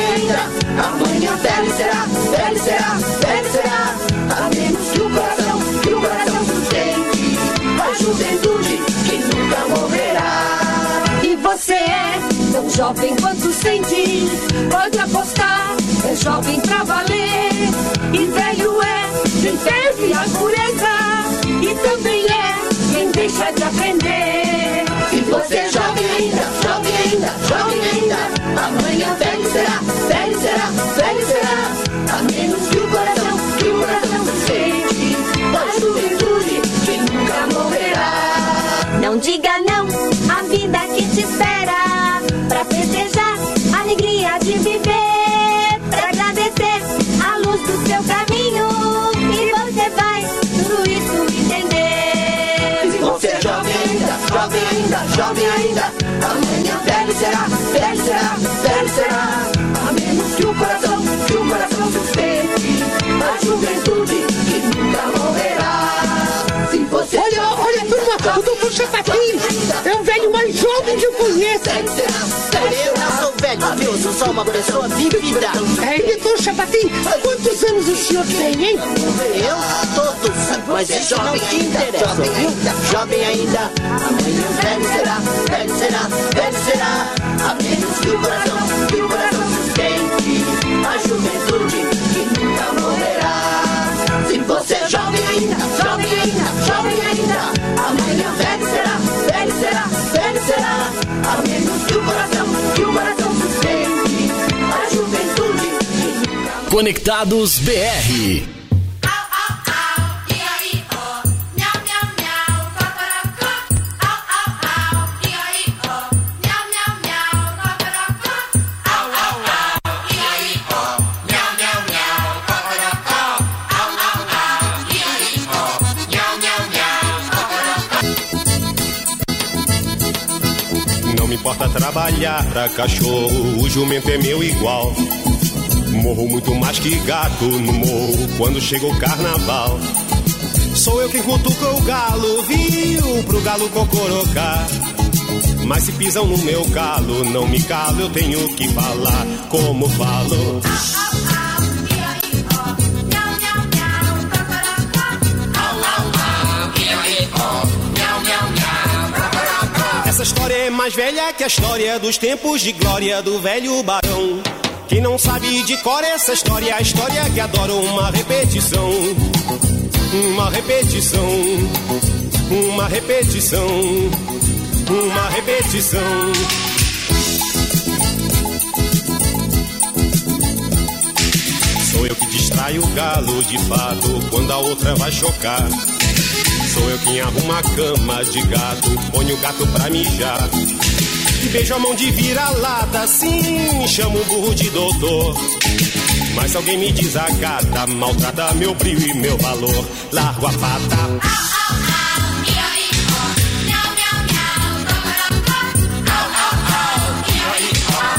jovem quanto sente, pode apostar, é jovem pra valer. E velho é quem teve a pureza e também é quem deixa de aprender. Se você é jovem ainda, jovem ainda, jovem ainda, amanhã velho será, velho será, velho será. A menos que o coração, que o coração sente da juventude que nunca morrerá. Não diga não à vida que te espera ainda, jovem ainda, amanhã velho será, velho será, velho será. A menos que o coração, que o coração sustente a juventude que nunca morrerá. Se você Olha, olha, turma, o doutor Chapatinho é o velho mais jovem que eu conheço. Eu não sou velho, viu? Sou só uma pessoa vivida. É, doutor Chapatinho, quantos anos o senhor tem, hein? Eu? Todos. Mas não te interessa, viu? Jovem ainda. Amanhã velho será, velho será, velho será. A menos que o coração, que o coração sustente a juventude que nunca morrerá. Se você é jovem ainda, jovem ainda, Conectados BR. Não me importa trabalhar pra cachorro, o jumento é meu igual. Morro muito mais que gato no morro quando chega o carnaval. Sou eu quem cutuca o galo, viu? Pro galo cocorocar. Mas se pisam no meu calo, não me calo, eu tenho que falar como falo. Essa história é mais velha que a história dos tempos de glória do velho barão. Quem não sabe de cor essa história, é a história que adora uma repetição. Uma repetição, uma repetição, uma repetição. Sou eu que distraio o galo de fato quando a outra vai chocar. Sou eu quem arruma a cama de gato, ponho o gato pra mijar. Beijo a mão de vira-lata, sim, chamo o burro de doutor. Mas se alguém me desacata, maltrata meu brilho e meu valor, largo a pata.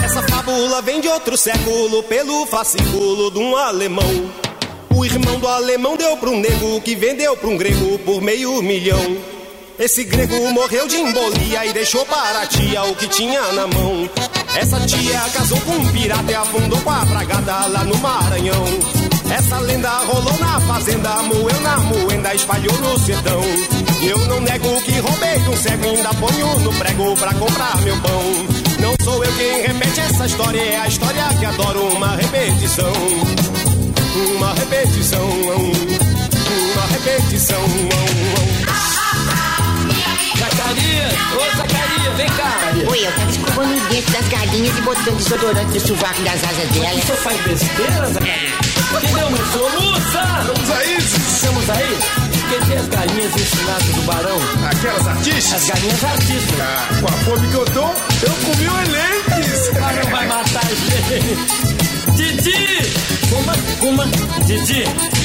Essa fábula vem de outro século, pelo fascículo de um alemão. O irmão do alemão deu pra um nego que vendeu pra um grego por meio milhão. Esse grego morreu de embolia e deixou para a tia o que tinha na mão. Essa tia casou com um pirata e afundou com a bragada lá no Maranhão. Essa lenda rolou na fazenda, moeu na moenda, espalhou no sertão. Eu não nego que roubei de um cego, ainda ponho no prego pra comprar meu pão. Não sou eu quem repete essa história, é a história que adoro uma repetição. Uma repetição, uma repetição. Zacarias! Ô Zacarias, vem cá! Oi, eu tava escovando o dente das galinhas e botando desodorante no sovaco das asas delas. Você faz besteira, Zacarias? Quem deu um soluça? Vamos aí, Estamos aí? Quem tem as galinhas ensinadas do barão? Aquelas artistas? As galinhas artistas. Ah, com a fome que eu tô, eu comi o elenques. O barão vai matar a gente. Didi! Uma, uma, Didi,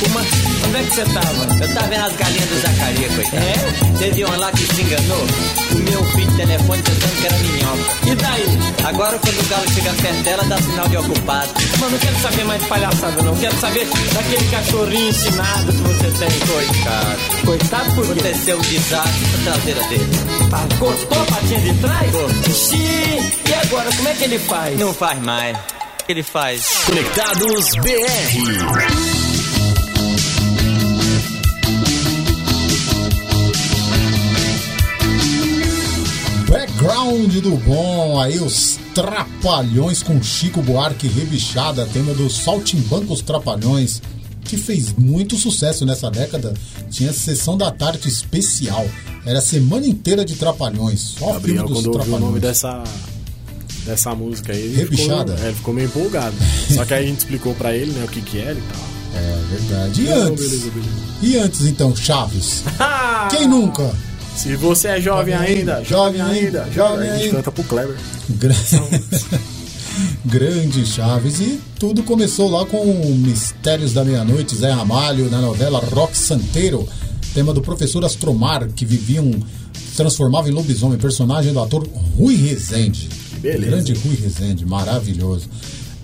uma, onde é que você tava? Eu tava vendo as galinhas do Zacarias, coitado. É? Teve uma lá que se enganou, comeu um fio de telefone pensando que era minhoca. E daí? Agora quando o galo chega perto dela, dá sinal de ocupado. Mas não quero saber mais de palhaçada, não. Quero saber daquele cachorrinho ensinado que você tem. Coitado. Coitado por quê? Aconteceu um desastre na traseira dele. Tá, cortou a patinha de trás? Xiii, e agora, como é que ele faz? Não faz mais. O que ele faz? Conectados BR. Background do bom, aí os Trapalhões com Chico Buarque rebichada, tema dos Saltimbancos Trapalhões. que fez muito sucesso nessa década tinha sessão da tarde especial. Era a semana inteira de Trapalhões. Só Gabriel, filme dos quando ouviu o nome Trapalhões. dessa, dessa música aí, ele Rebichada? ficou, é, ele ficou meio empolgado. Só que aí a gente explicou pra ele né, o que que era e tal. É verdade. E antes? beleza, beleza. E antes, então, Chaves? Quem nunca? Se você é jovem ainda, jovem ainda, jovem A gente ainda. canta pro Kleber. Gra- Grande Chaves. E tudo começou lá com Mistérios da Meia-Noite, Zé Ramalho, na novela Rock Santeiro, tema do professor Astromar, que vivia um. se transformava em lobisomem, personagem do ator Rui Rezende. Beleza, Grande Rui Rezende, maravilhoso.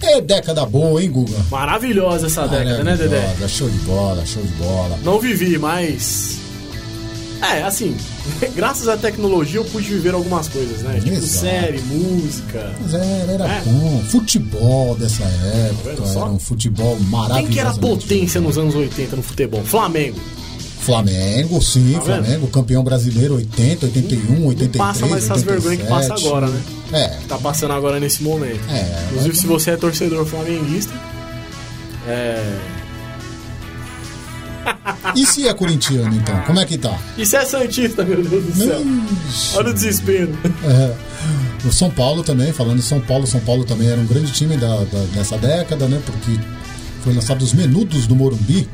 É década boa, hein, Guga? Maravilhosa essa década, né, Dedé? Maravilhosa, Show de bola, show de bola. Não vivi, mas. É, assim, graças à tecnologia eu pude viver algumas coisas, né? Tipo Exato. série, música. Mas era, era É. bom. Futebol dessa época, vendo só? era um futebol maravilhoso. Quem que era a potência nos anos 80 no futebol? Flamengo. Flamengo, sim, Tá vendo? Flamengo, campeão brasileiro 80, 81, 83. Passa mais essas 87. vergonhas que passa agora, né? É. Tá passando agora nesse momento. É, Inclusive, se você é torcedor flamenguista. É. E se é corintiano, então? Como é que tá? E se é Santista, meu Deus do céu? Olha o desespero. É, o São Paulo também, falando em São Paulo, São Paulo também era um grande time da, da- dessa década, né? Porque foi lançado os Menudos do Morumbi,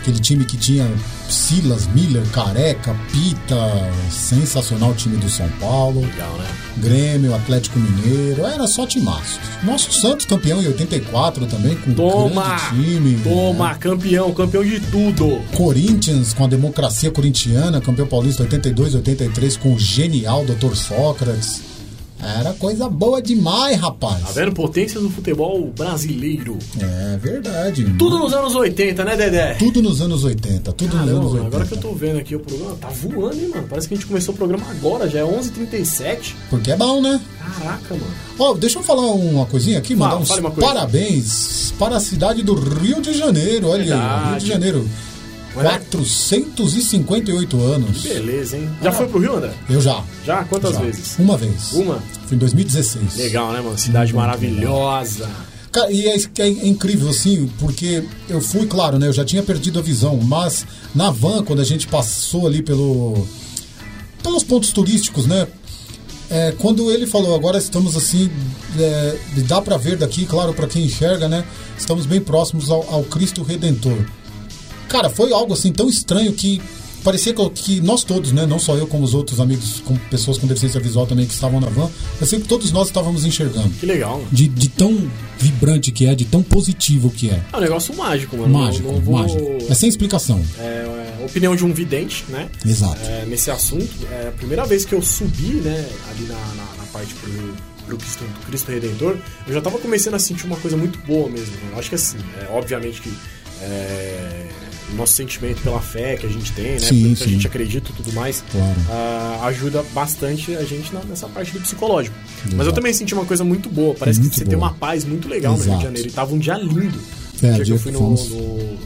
aquele time que tinha Silas, Miller, Careca, Pita, sensacional time do São Paulo. Legal, né? Grêmio, Atlético Mineiro, era só timaço. Nosso Santos campeão em 84 também, com Toma! grande time. Toma, campeão, campeão de tudo. Corinthians com a democracia corintiana, campeão paulista 82, 83 com o genial Dr. Sócrates. Era coisa boa demais, rapaz. Tá vendo? Potência do futebol brasileiro. É verdade. Tudo nos anos 80, né, Dedé? Tudo nos anos 80, tudo nos Caramba, anos mano, 80. agora que eu tô vendo aqui o programa, tá voando, hein, mano? Parece que a gente começou o programa agora, já é 11h37. Porque é bom, né? Caraca, mano. Ó, deixa eu falar uma coisinha aqui, mandar uns uma coisa. parabéns para a cidade do Rio de Janeiro. Olha aí. Rio de Janeiro. Olha. 458 anos. Beleza, hein? Já foi pro Rio, André? Eu já. Já? Quantas Já. vezes? Uma vez. Uma? Foi em 2016. Legal, né, mano? Cidade Muito maravilhosa. Cara, e é, é incrível, assim, porque eu fui, claro, né? Eu já tinha perdido a visão, mas na van, quando a gente passou ali pelo. pelos pontos turísticos, né? É, quando ele falou, agora estamos assim, é, dá pra ver daqui, claro, pra quem enxerga, né? Estamos bem próximos ao, ao Cristo Redentor. Cara, foi algo assim tão estranho que parecia que, nós todos, né? Não só eu, como os outros amigos, com pessoas com deficiência visual também que estavam na van, parecia que todos nós estávamos enxergando. Que legal, mano. De, de tão vibrante que é, de tão positivo que é. É um negócio mágico, mano. Mágico, não, não vou... mágico. É sem explicação. É, é, opinião de um vidente, né? Exato. É, nesse assunto. É a primeira vez que eu subi, né, ali na, na, na parte pro, pro Cristo, Cristo Redentor, eu já tava começando a sentir uma coisa muito boa mesmo. né? Eu acho que assim, é, obviamente que é, nosso sentimento pela fé que a gente tem, né? Sim, pelo que a gente acredita e tudo mais, Claro. ah, ajuda bastante a gente na- nessa parte do psicológico. Mas eu Exato. também senti uma coisa muito boa. Parece Muito que você tem boa. uma paz muito legal no Rio de Exato. Janeiro. E tava um dia lindo. É, o dia que dia eu fui no, no- no-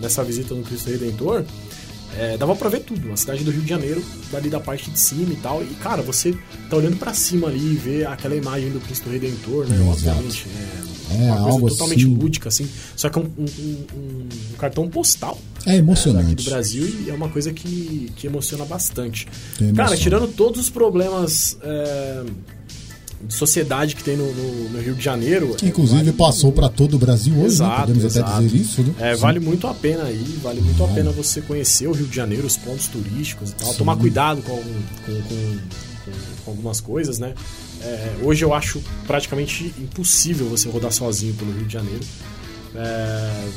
nessa visita no Cristo Redentor, é, dava pra ver tudo. A cidade do Rio de Janeiro, dali da parte de cima e tal. E, cara, você tá olhando pra cima ali e vê aquela imagem do Cristo Redentor, né? Obviamente. É, É, uma coisa algo totalmente assim. lúdica, assim. Só que é um, um- um- um cartão postal É aqui do emocionante. Brasil e é uma coisa que, que emociona bastante. Tem Cara, tirando todos os problemas é, de sociedade que tem no, no- no Rio de Janeiro. Que inclusive passou para todo o Brasil hoje, né? Exato, Podemos até exato. dizer isso, né? É, Sim. vale muito a pena aí, vale muito a Vale. pena você conhecer o Rio de Janeiro, os pontos turísticos e tal. Sim. Tomar cuidado com, com, com- com- algumas coisas, né? É, hoje eu acho praticamente impossível você rodar sozinho pelo Rio de Janeiro. É,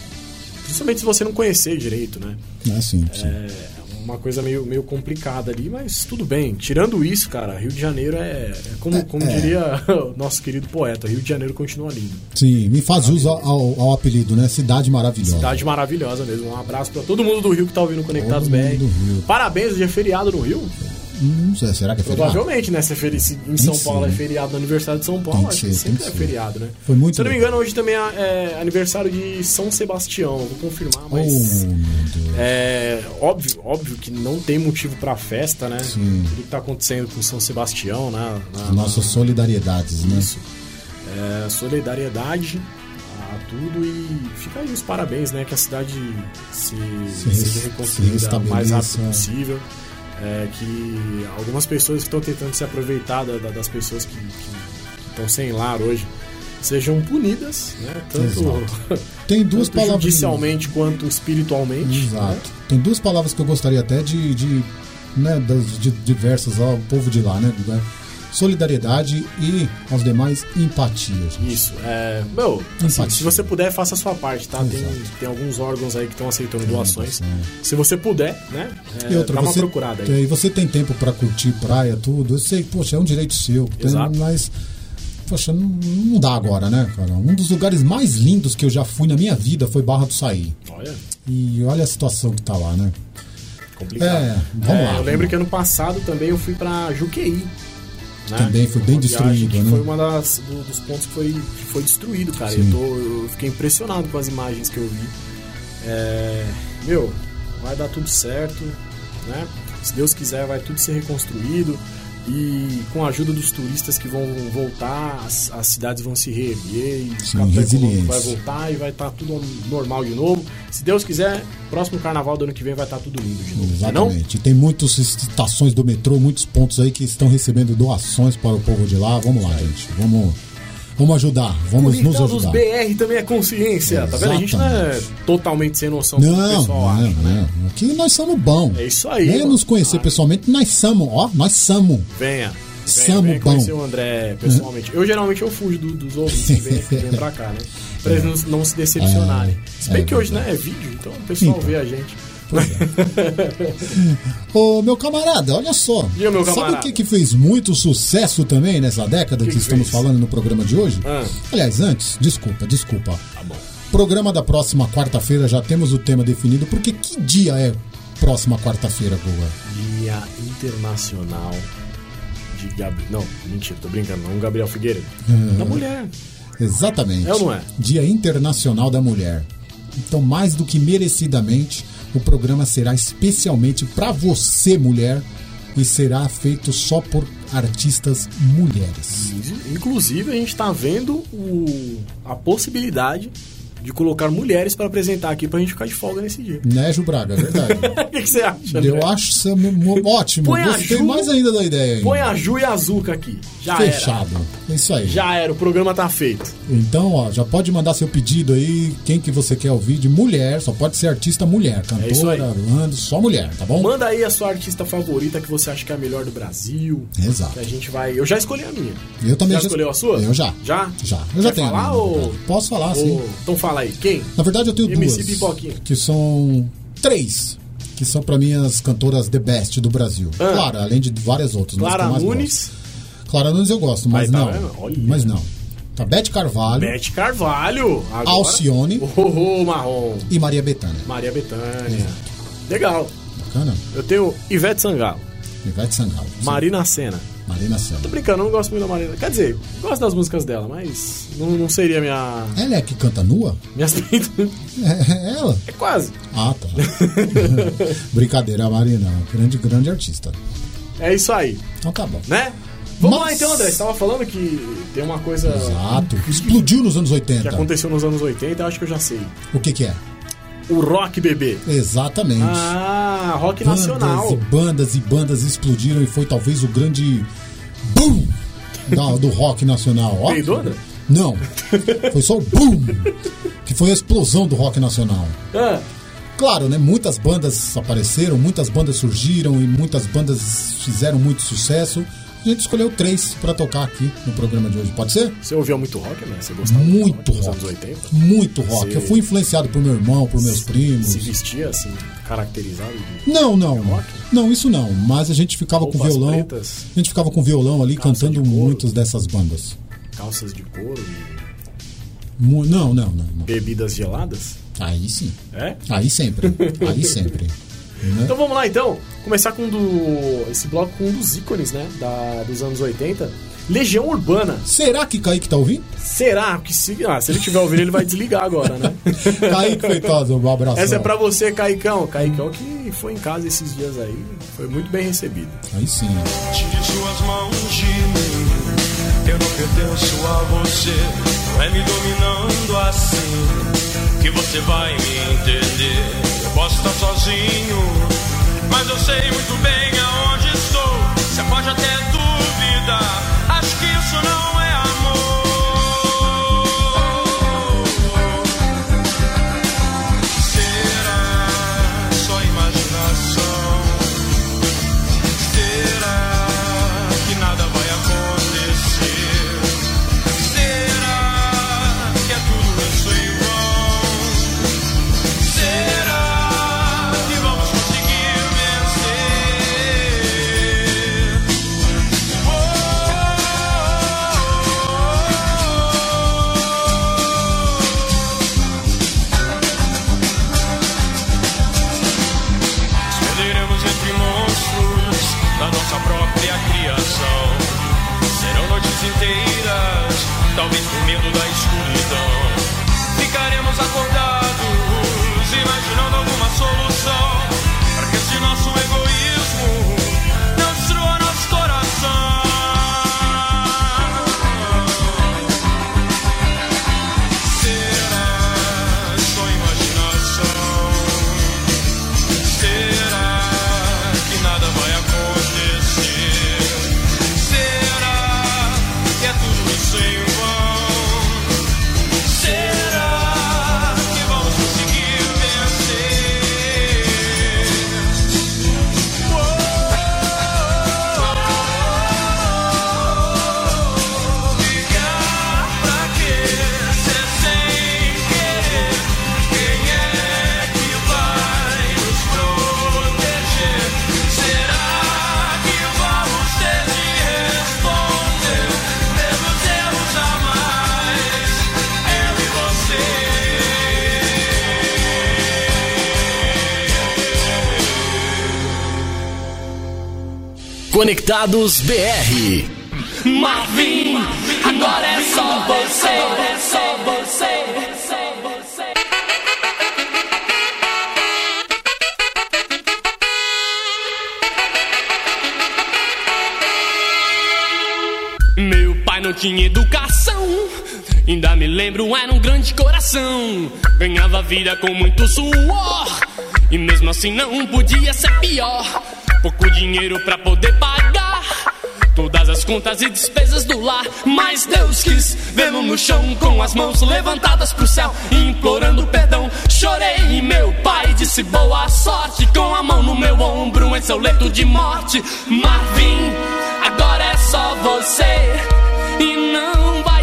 principalmente se você não conhecer direito, né? É sim, sim. É uma coisa meio, meio complicada ali, mas tudo bem. Tirando isso, cara, Rio de Janeiro é, é como, como é. diria o nosso querido poeta, Rio de Janeiro continua lindo. Sim, me faz uso ao, ao apelido, né? Cidade maravilhosa. Cidade maravilhosa mesmo. Um abraço pra todo mundo do Rio que tá ouvindo Conectados Todo BR. Parabéns, hoje é feriado no Rio? Hum, será será que é feriado? Provavelmente, né? Se, é feri- se em São Paulo é feriado no aniversário de São Paulo, acho que sempre é feriado, né? Foi muito Se eu não me engano, hoje também é, é aniversário de São Sebastião. Vou confirmar, Oh, mas. Deus. É óbvio, óbvio que não tem motivo pra festa, né? Sim. Tudo que tá acontecendo com São Sebastião, né? Na- Nossas solidariedades, né? Isso. É, solidariedade a tudo e fica aí os parabéns, né? Que a cidade se, Se res- seja reconstruída se o mais rápido possível. É, que algumas pessoas que estão tentando se aproveitar da- da- das pessoas que estão sem lar hoje sejam punidas, né? Tanto, Tem duas tanto palavras. judicialmente quanto espiritualmente. Exato. né? Tem duas palavras que eu gostaria até de, de né, das de diversas ao povo de lá, né? Solidariedade e aos demais empatia. gente. Isso, é. Meu, assim, se você puder, faça a sua parte, tá? Tem, tem alguns órgãos aí que estão aceitando doações. Se você puder, né? É, E outra, dá uma você, procurada aí. é, e você tem tempo pra curtir praia, tudo. Eu sei, poxa, é um direito seu. tem- Exato. mas, poxa, não, não dá agora, né, cara? Um dos lugares mais lindos que eu já fui na minha vida foi Barra do Saí. Olha, E olha a situação que tá lá, né? complicado. É, vamos É, lá. Eu lembro que ano passado também eu fui pra Juqueí. Né? Também foi bem destruído, né? Foi uma das, do- dos pontos que foi, que foi destruído, cara. Eu, tô, eu fiquei impressionado com as imagens que eu vi. É, meu, vai dar tudo certo, né? Se Deus quiser, vai tudo ser reconstruído. E com a ajuda dos turistas que vão voltar, as, as cidades vão se reerguer e o Sim, resiliência. vai voltar e vai estar tudo normal de novo. Se Deus quiser, próximo carnaval do ano que vem vai estar tudo lindo de novo. Não? Exatamente. Tem muitas estações do metrô, muitos pontos aí que estão recebendo doações para o povo de lá. Vamos lá, gente. Vamos, vamos ajudar. Vamos nos ajudar. BR também é consciência, tá vendo? A gente não é totalmente sem noção do que o Não, pessoal não, acha, né? não. Aqui nós somos bons. É isso aí, Venha mano. nos conhecer pessoalmente, nós somos, ó, nós somos. Venha. Venha, venha bom. conhecer o André pessoalmente. Eu geralmente eu fujo do- dos ouvintes que vêm vêm pra cá, né? Pra eles não, não se decepcionarem. Se bem é que hoje né, é vídeo, então o pessoal Então. vê a gente. Ô, meu camarada, olha só. Diga, meu Sabe camarada. o que, que fez muito sucesso também nessa década que, que estamos fez? falando no programa de hoje? Ah. Aliás, antes, desculpa, desculpa. Tá bom. Programa da próxima quarta-feira, já temos o tema definido, porque que dia é próxima quarta-feira, Guga? Dia Internacional de Gabriel. Não, mentira, tô brincando, não. Gabriel Figueiredo. Uhum. Da mulher. Exatamente. É ou não é? Dia Internacional da Mulher. Então, mais do que merecidamente, o programa será especialmente para você, mulher, e será feito só por artistas mulheres. Inclusive, a gente tá vendo o, a possibilidade de colocar mulheres pra apresentar aqui pra gente ficar de folga nesse dia. Né, Ju Braga? É verdade. O que, que você acha? André? Eu acho isso ótimo. Põe a Gostei Ju- mais ainda da ideia. ainda. Põe a Ju e a Zuca aqui. Já Fechado. É isso aí. era. Já era, o programa tá feito. Então, ó, já pode mandar seu pedido aí, quem que você quer ouvir de mulher, só pode ser artista mulher, É cantora, banda, só mulher, tá bom? Manda aí a sua artista favorita que você acha que é a melhor do Brasil. Exato. Que a gente vai. Eu já escolhi a minha. Eu também já já- escolheu a sua? Eu já. Já? Já. Eu já Quer tenho falar ou. Posso falar, ou- sim. Então fala aí. Quem? Na verdade, eu tenho MC duas. Pipoquinha. Que são três. Que são pra mim as cantoras the best do Brasil. Ah. Claro, além de várias outras. Clara Nunes. Clara Nunes eu gosto, mas Aí, tá não. Olha. Mas não. Tá Beth Carvalho Beth Carvalho. Agora... Alcione. Oh, oh, Marrom. e Maria Bethânia. Maria Bethânia. Legal. Bacana? Eu tenho Ivete Sangalo. Ivete Sangalo. Sim. Marina Senna. Marina Senna. Tô brincando, eu não gosto muito da Marina. Quer dizer, gosto das músicas dela, mas não, não seria minha. Ela é a que canta nua? Minhas É, é ela? É quase. Ah, tá. Brincadeira, a Marina. Grande, grande artista. É isso aí, Então tá bom. né? Vamos Mas- lá então, André. Você tava falando que tem uma coisa Exato. Explodiu nos anos que 80. aconteceu nos anos 80, eu acho que eu já sei. O que que é? O rock bebê. Exatamente. Ah, rock bandas nacional. e bandas e bandas explodiram e foi talvez o grande boom da- do rock nacional. Ó. Peidou, André? Não. Foi só o boom que foi a explosão do rock nacional. Ah, Claro, né? Muitas bandas apareceram, muitas bandas surgiram e muitas bandas fizeram muito sucesso. A gente escolheu três pra tocar aqui no programa de hoje. Pode ser? você ouvia muito rock, né? Você gostava Muito rock. anos 80? Muito rock. Você- Eu fui influenciado por meu irmão, por meus primos. Se vestia assim, caracterizado de Não, não. Não, isso não. Mas a gente ficava com violão. pretas. A gente ficava com violão ali cantando muitas dessas bandas. calças de couro e Não, não, não, não. bebidas geladas? Aí sim. É? Aí sempre. Aí sempre. Uhum. Então vamos lá então, começar com do esse bloco com um dos ícones, né, da, dos anos 80. Legião Urbana. Será que Kaique tá ouvindo? Será? que se, ah, se ele tiver ouvindo, ele vai desligar agora, né? Kaique Feitosa, um abraço. Essa é pra você, Caicão. Caicão que foi em casa esses dias aí. Foi muito bem recebido. Aí sim. Tire suas mãos de mim. Eu não pertenço a você. Vai é me dominando assim que você vai me entender. Posso estar sozinho, mas eu sei muito bem aonde estou. Você pode até duvidar, acho que isso não noites inteiras, talvez por medo da escuridão. Ficaremos acordados. Conectados BR. Marvin, agora é só você, é só você, é você. Meu pai não tinha educação. Ainda me lembro, era um grande coração. Ganhava vida com muito suor. E mesmo assim não podia ser pior pouco dinheiro para poder pagar todas as contas e despesas do lar. Mas Deus quis vê-lo no chão com as mãos levantadas pro céu, implorando perdão. Chorei e meu pai disse boa sorte com a mão no meu ombro em seu leito de morte. Marvin, agora é só você e não vai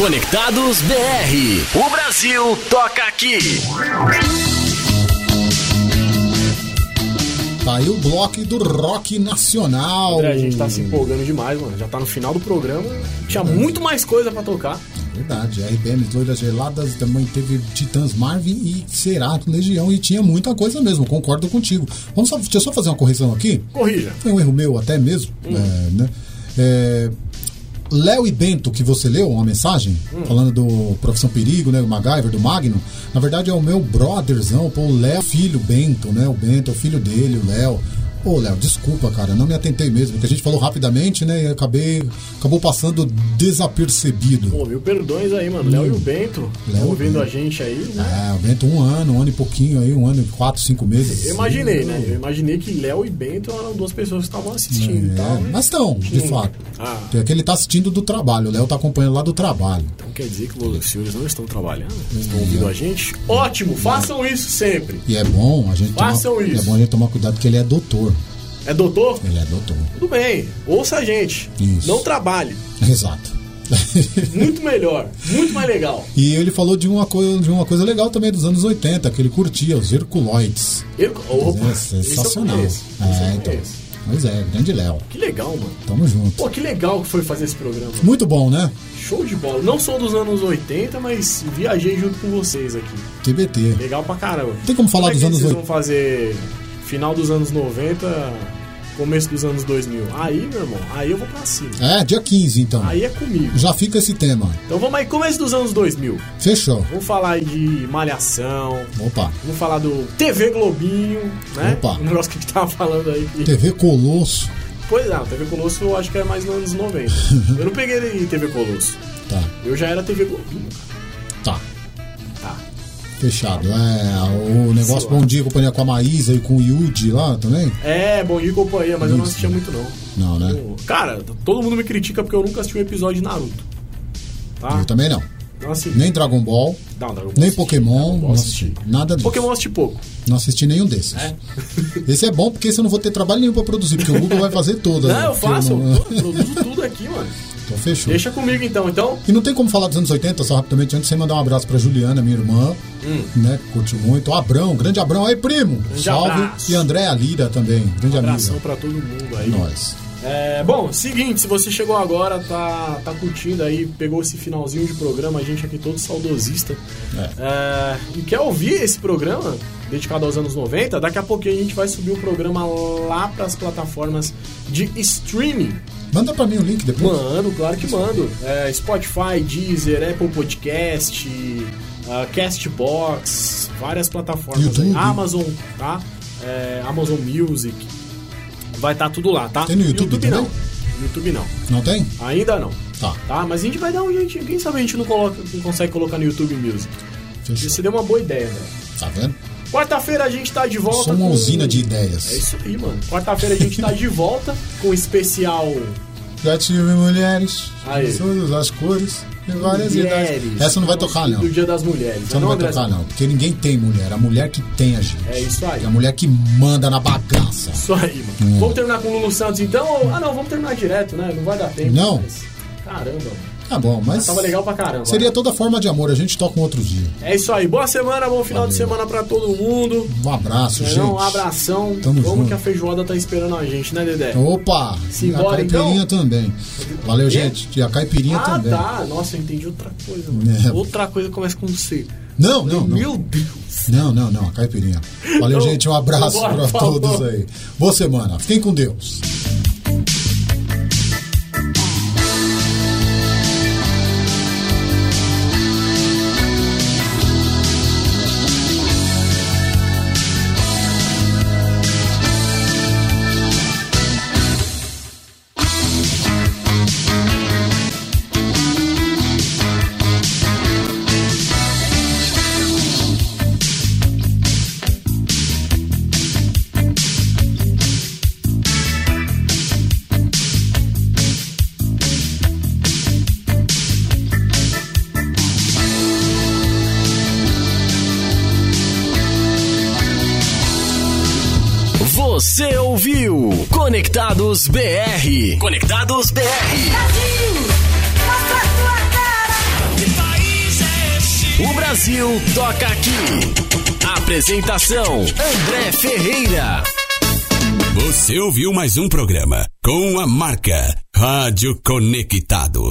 Conectados BR. O Brasil toca aqui. Tá aí o bloco do rock nacional. André, a gente tá se empolgando demais, mano. Já tá no final do programa. Tinha muito mais coisa pra tocar. Verdade, RPM, Loiras Geladas, também teve Titãs Marvin e Cerato Legião, e tinha muita coisa mesmo, concordo contigo. Vamos só, deixa eu só fazer uma correção aqui. Corrija. Foi um erro meu até mesmo. é, né? É, Léo e Bento, que você leu uma mensagem, falando do Profissão Perigo, né? O MacGyver, do Magno, na verdade é o meu brotherzão, pô, o Léo, filho Bento, né? O Bento é o filho dele, o Léo. Ô, Léo, desculpa, cara, não me atentei mesmo, porque a gente falou rapidamente, né? E acabei, acabou passando desapercebido. Pô, mil perdões aí, mano. Léo e o Bento Léo estão ouvindo Bento. a gente aí, né? É, o Bento um ano, um ano e pouquinho aí, um ano e quatro, cinco meses. Eu imaginei, né? Eu imaginei que Léo e Bento eram duas pessoas que estavam assistindo É, tal. né? mas estão, de Sim. fato. Ah. É que ele tá assistindo do trabalho, o Léo tá acompanhando lá do trabalho. Então quer dizer que os senhores não estão trabalhando? Não estão ouvindo a gente? Ótimo, façam isso sempre. E é bom a gente Façam tomar, isso. É bom a gente tomar cuidado porque ele é doutor. É doutor? Ele é doutor. Tudo bem, ouça a gente. Isso. Não trabalhe. Exato. Muito melhor, muito mais legal. E ele falou de uma, coisa, de uma coisa legal também dos anos 80, que ele curtia, os Herculoides. Eu, opa, é sensacional. eu É, então. Pois é, grande Léo. Que legal, mano. Tamo junto. Pô, que legal que foi fazer esse programa. Muito bom, né? Show de bola. Não sou dos anos 80, mas viajei junto com vocês aqui. TBT. Legal pra caramba. Tem como falar Como é dos anos vocês 80? vão fazer final dos anos 90, começo dos anos 2000? Aí, meu irmão, aí eu vou pra cima. É, dia 15 então. Aí é comigo. Já fica esse tema. Então vamos aí, começo dos anos 2000. Fechou. Vamos falar aí de Malhação. Opa. Vamos falar do TV Globinho, né? Opa. O negócio que a gente tava falando aí. que- TV Colosso. Pois é, TV Colosso eu acho que é mais nos anos 90. eu não peguei TV Colosso. Tá. Eu já era TV Globinho. Tá. Fechado. É, o negócio Bom Dia e Companhia com a Maísa e com o Yudi lá também? É, bom dia e companhia, mas eu não assistia muito não. Não, né? Cara, todo mundo me critica porque eu nunca assisti um episódio de Naruto. Tá? Eu também não. Não assisti. Nem Dragon Ball, Não, Dragon Ball nem assisti. Pokémon, não assisti. Nada disso. Pokémon eu assisti pouco. Não assisti nenhum desses. É? Esse é bom porque esse eu não vou ter trabalho nenhum pra produzir, porque o Google vai fazer todas. Não, né? eu faço, não- eu produzo tudo aqui, mano. Então fechou. Deixa comigo então. Então, E não tem como falar dos anos 80, só rapidamente, antes de você mandar um abraço pra Juliana, minha irmã, Hum. né, curtiu muito. O Abrão, grande Abrão, aí primo, Grande salve. abraço. E Andréa Lira também, grande abração amiga. pra todo mundo aí. Nós. É, bom, seguinte, se você chegou agora, tá, tá curtindo aí, pegou esse finalzinho de programa, a gente aqui todo saudosista. É, e quer ouvir esse programa, dedicado aos anos 90, daqui a pouquinho a gente vai subir o programa lá pras plataformas de streaming. Manda pra mim o link depois. Mando, claro que mando. É, Spotify, Deezer, Apple Podcast, ah, Castbox, várias plataformas aí. YouTube. Amazon, tá? É, Amazon Music. Vai estar tudo lá, tá? Tem no YouTube não. também? YouTube não. Não tem? Ainda não. Tá. Tá? Mas a gente vai dar um jeito. Quem sabe a gente não, coloca, não consegue colocar no YouTube Music. Fechou. Isso deu uma boa ideia, né? Tá vendo? Quarta-feira a gente tá de volta. Sou uma com- usina de ideias. É isso aí, mano. Quarta-feira a gente tá de volta com o especial. Já tive mulheres, Aí. todas as cores, várias Mulheres. idades. Essa não vai tocar, não. Do Dia das Mulheres. Essa não vai tocar, não. Porque ninguém tem mulher. A mulher que tem a gente. É isso aí. É a mulher que manda na bagaça. Isso aí, mano. Hum. Vamos terminar com o Lulu Santos então? Ah, não, vamos terminar direto, né? Não vai dar tempo. Não? mas- Caramba, mano. Tá bom, mas. Tava legal pra caramba. Seria toda forma de amor, a gente toca um outro dia. É isso aí. Boa semana, bom final de semana pra todo mundo. Um abraço, Não, gente. um abração. Tamo Vamos junto. que a feijoada tá esperando a gente, né, Dedé? Opa! Simbora, e a caipirinha então? também. Valeu, Quê? gente. E a caipirinha ah, também. tá. Nossa, eu entendi outra coisa, mano. É. Outra coisa começa com C. Não, não, não. Meu Deus. Não, não, não, a caipirinha. Valeu, Então, gente. Um abraço bora, pra todos aí. Boa semana. Fiquem com Deus. Conectados BR. Conectados BR. O Brasil toca aqui. Apresentação: André Ferreira. Você ouviu mais um programa com a marca Rádio Conectado.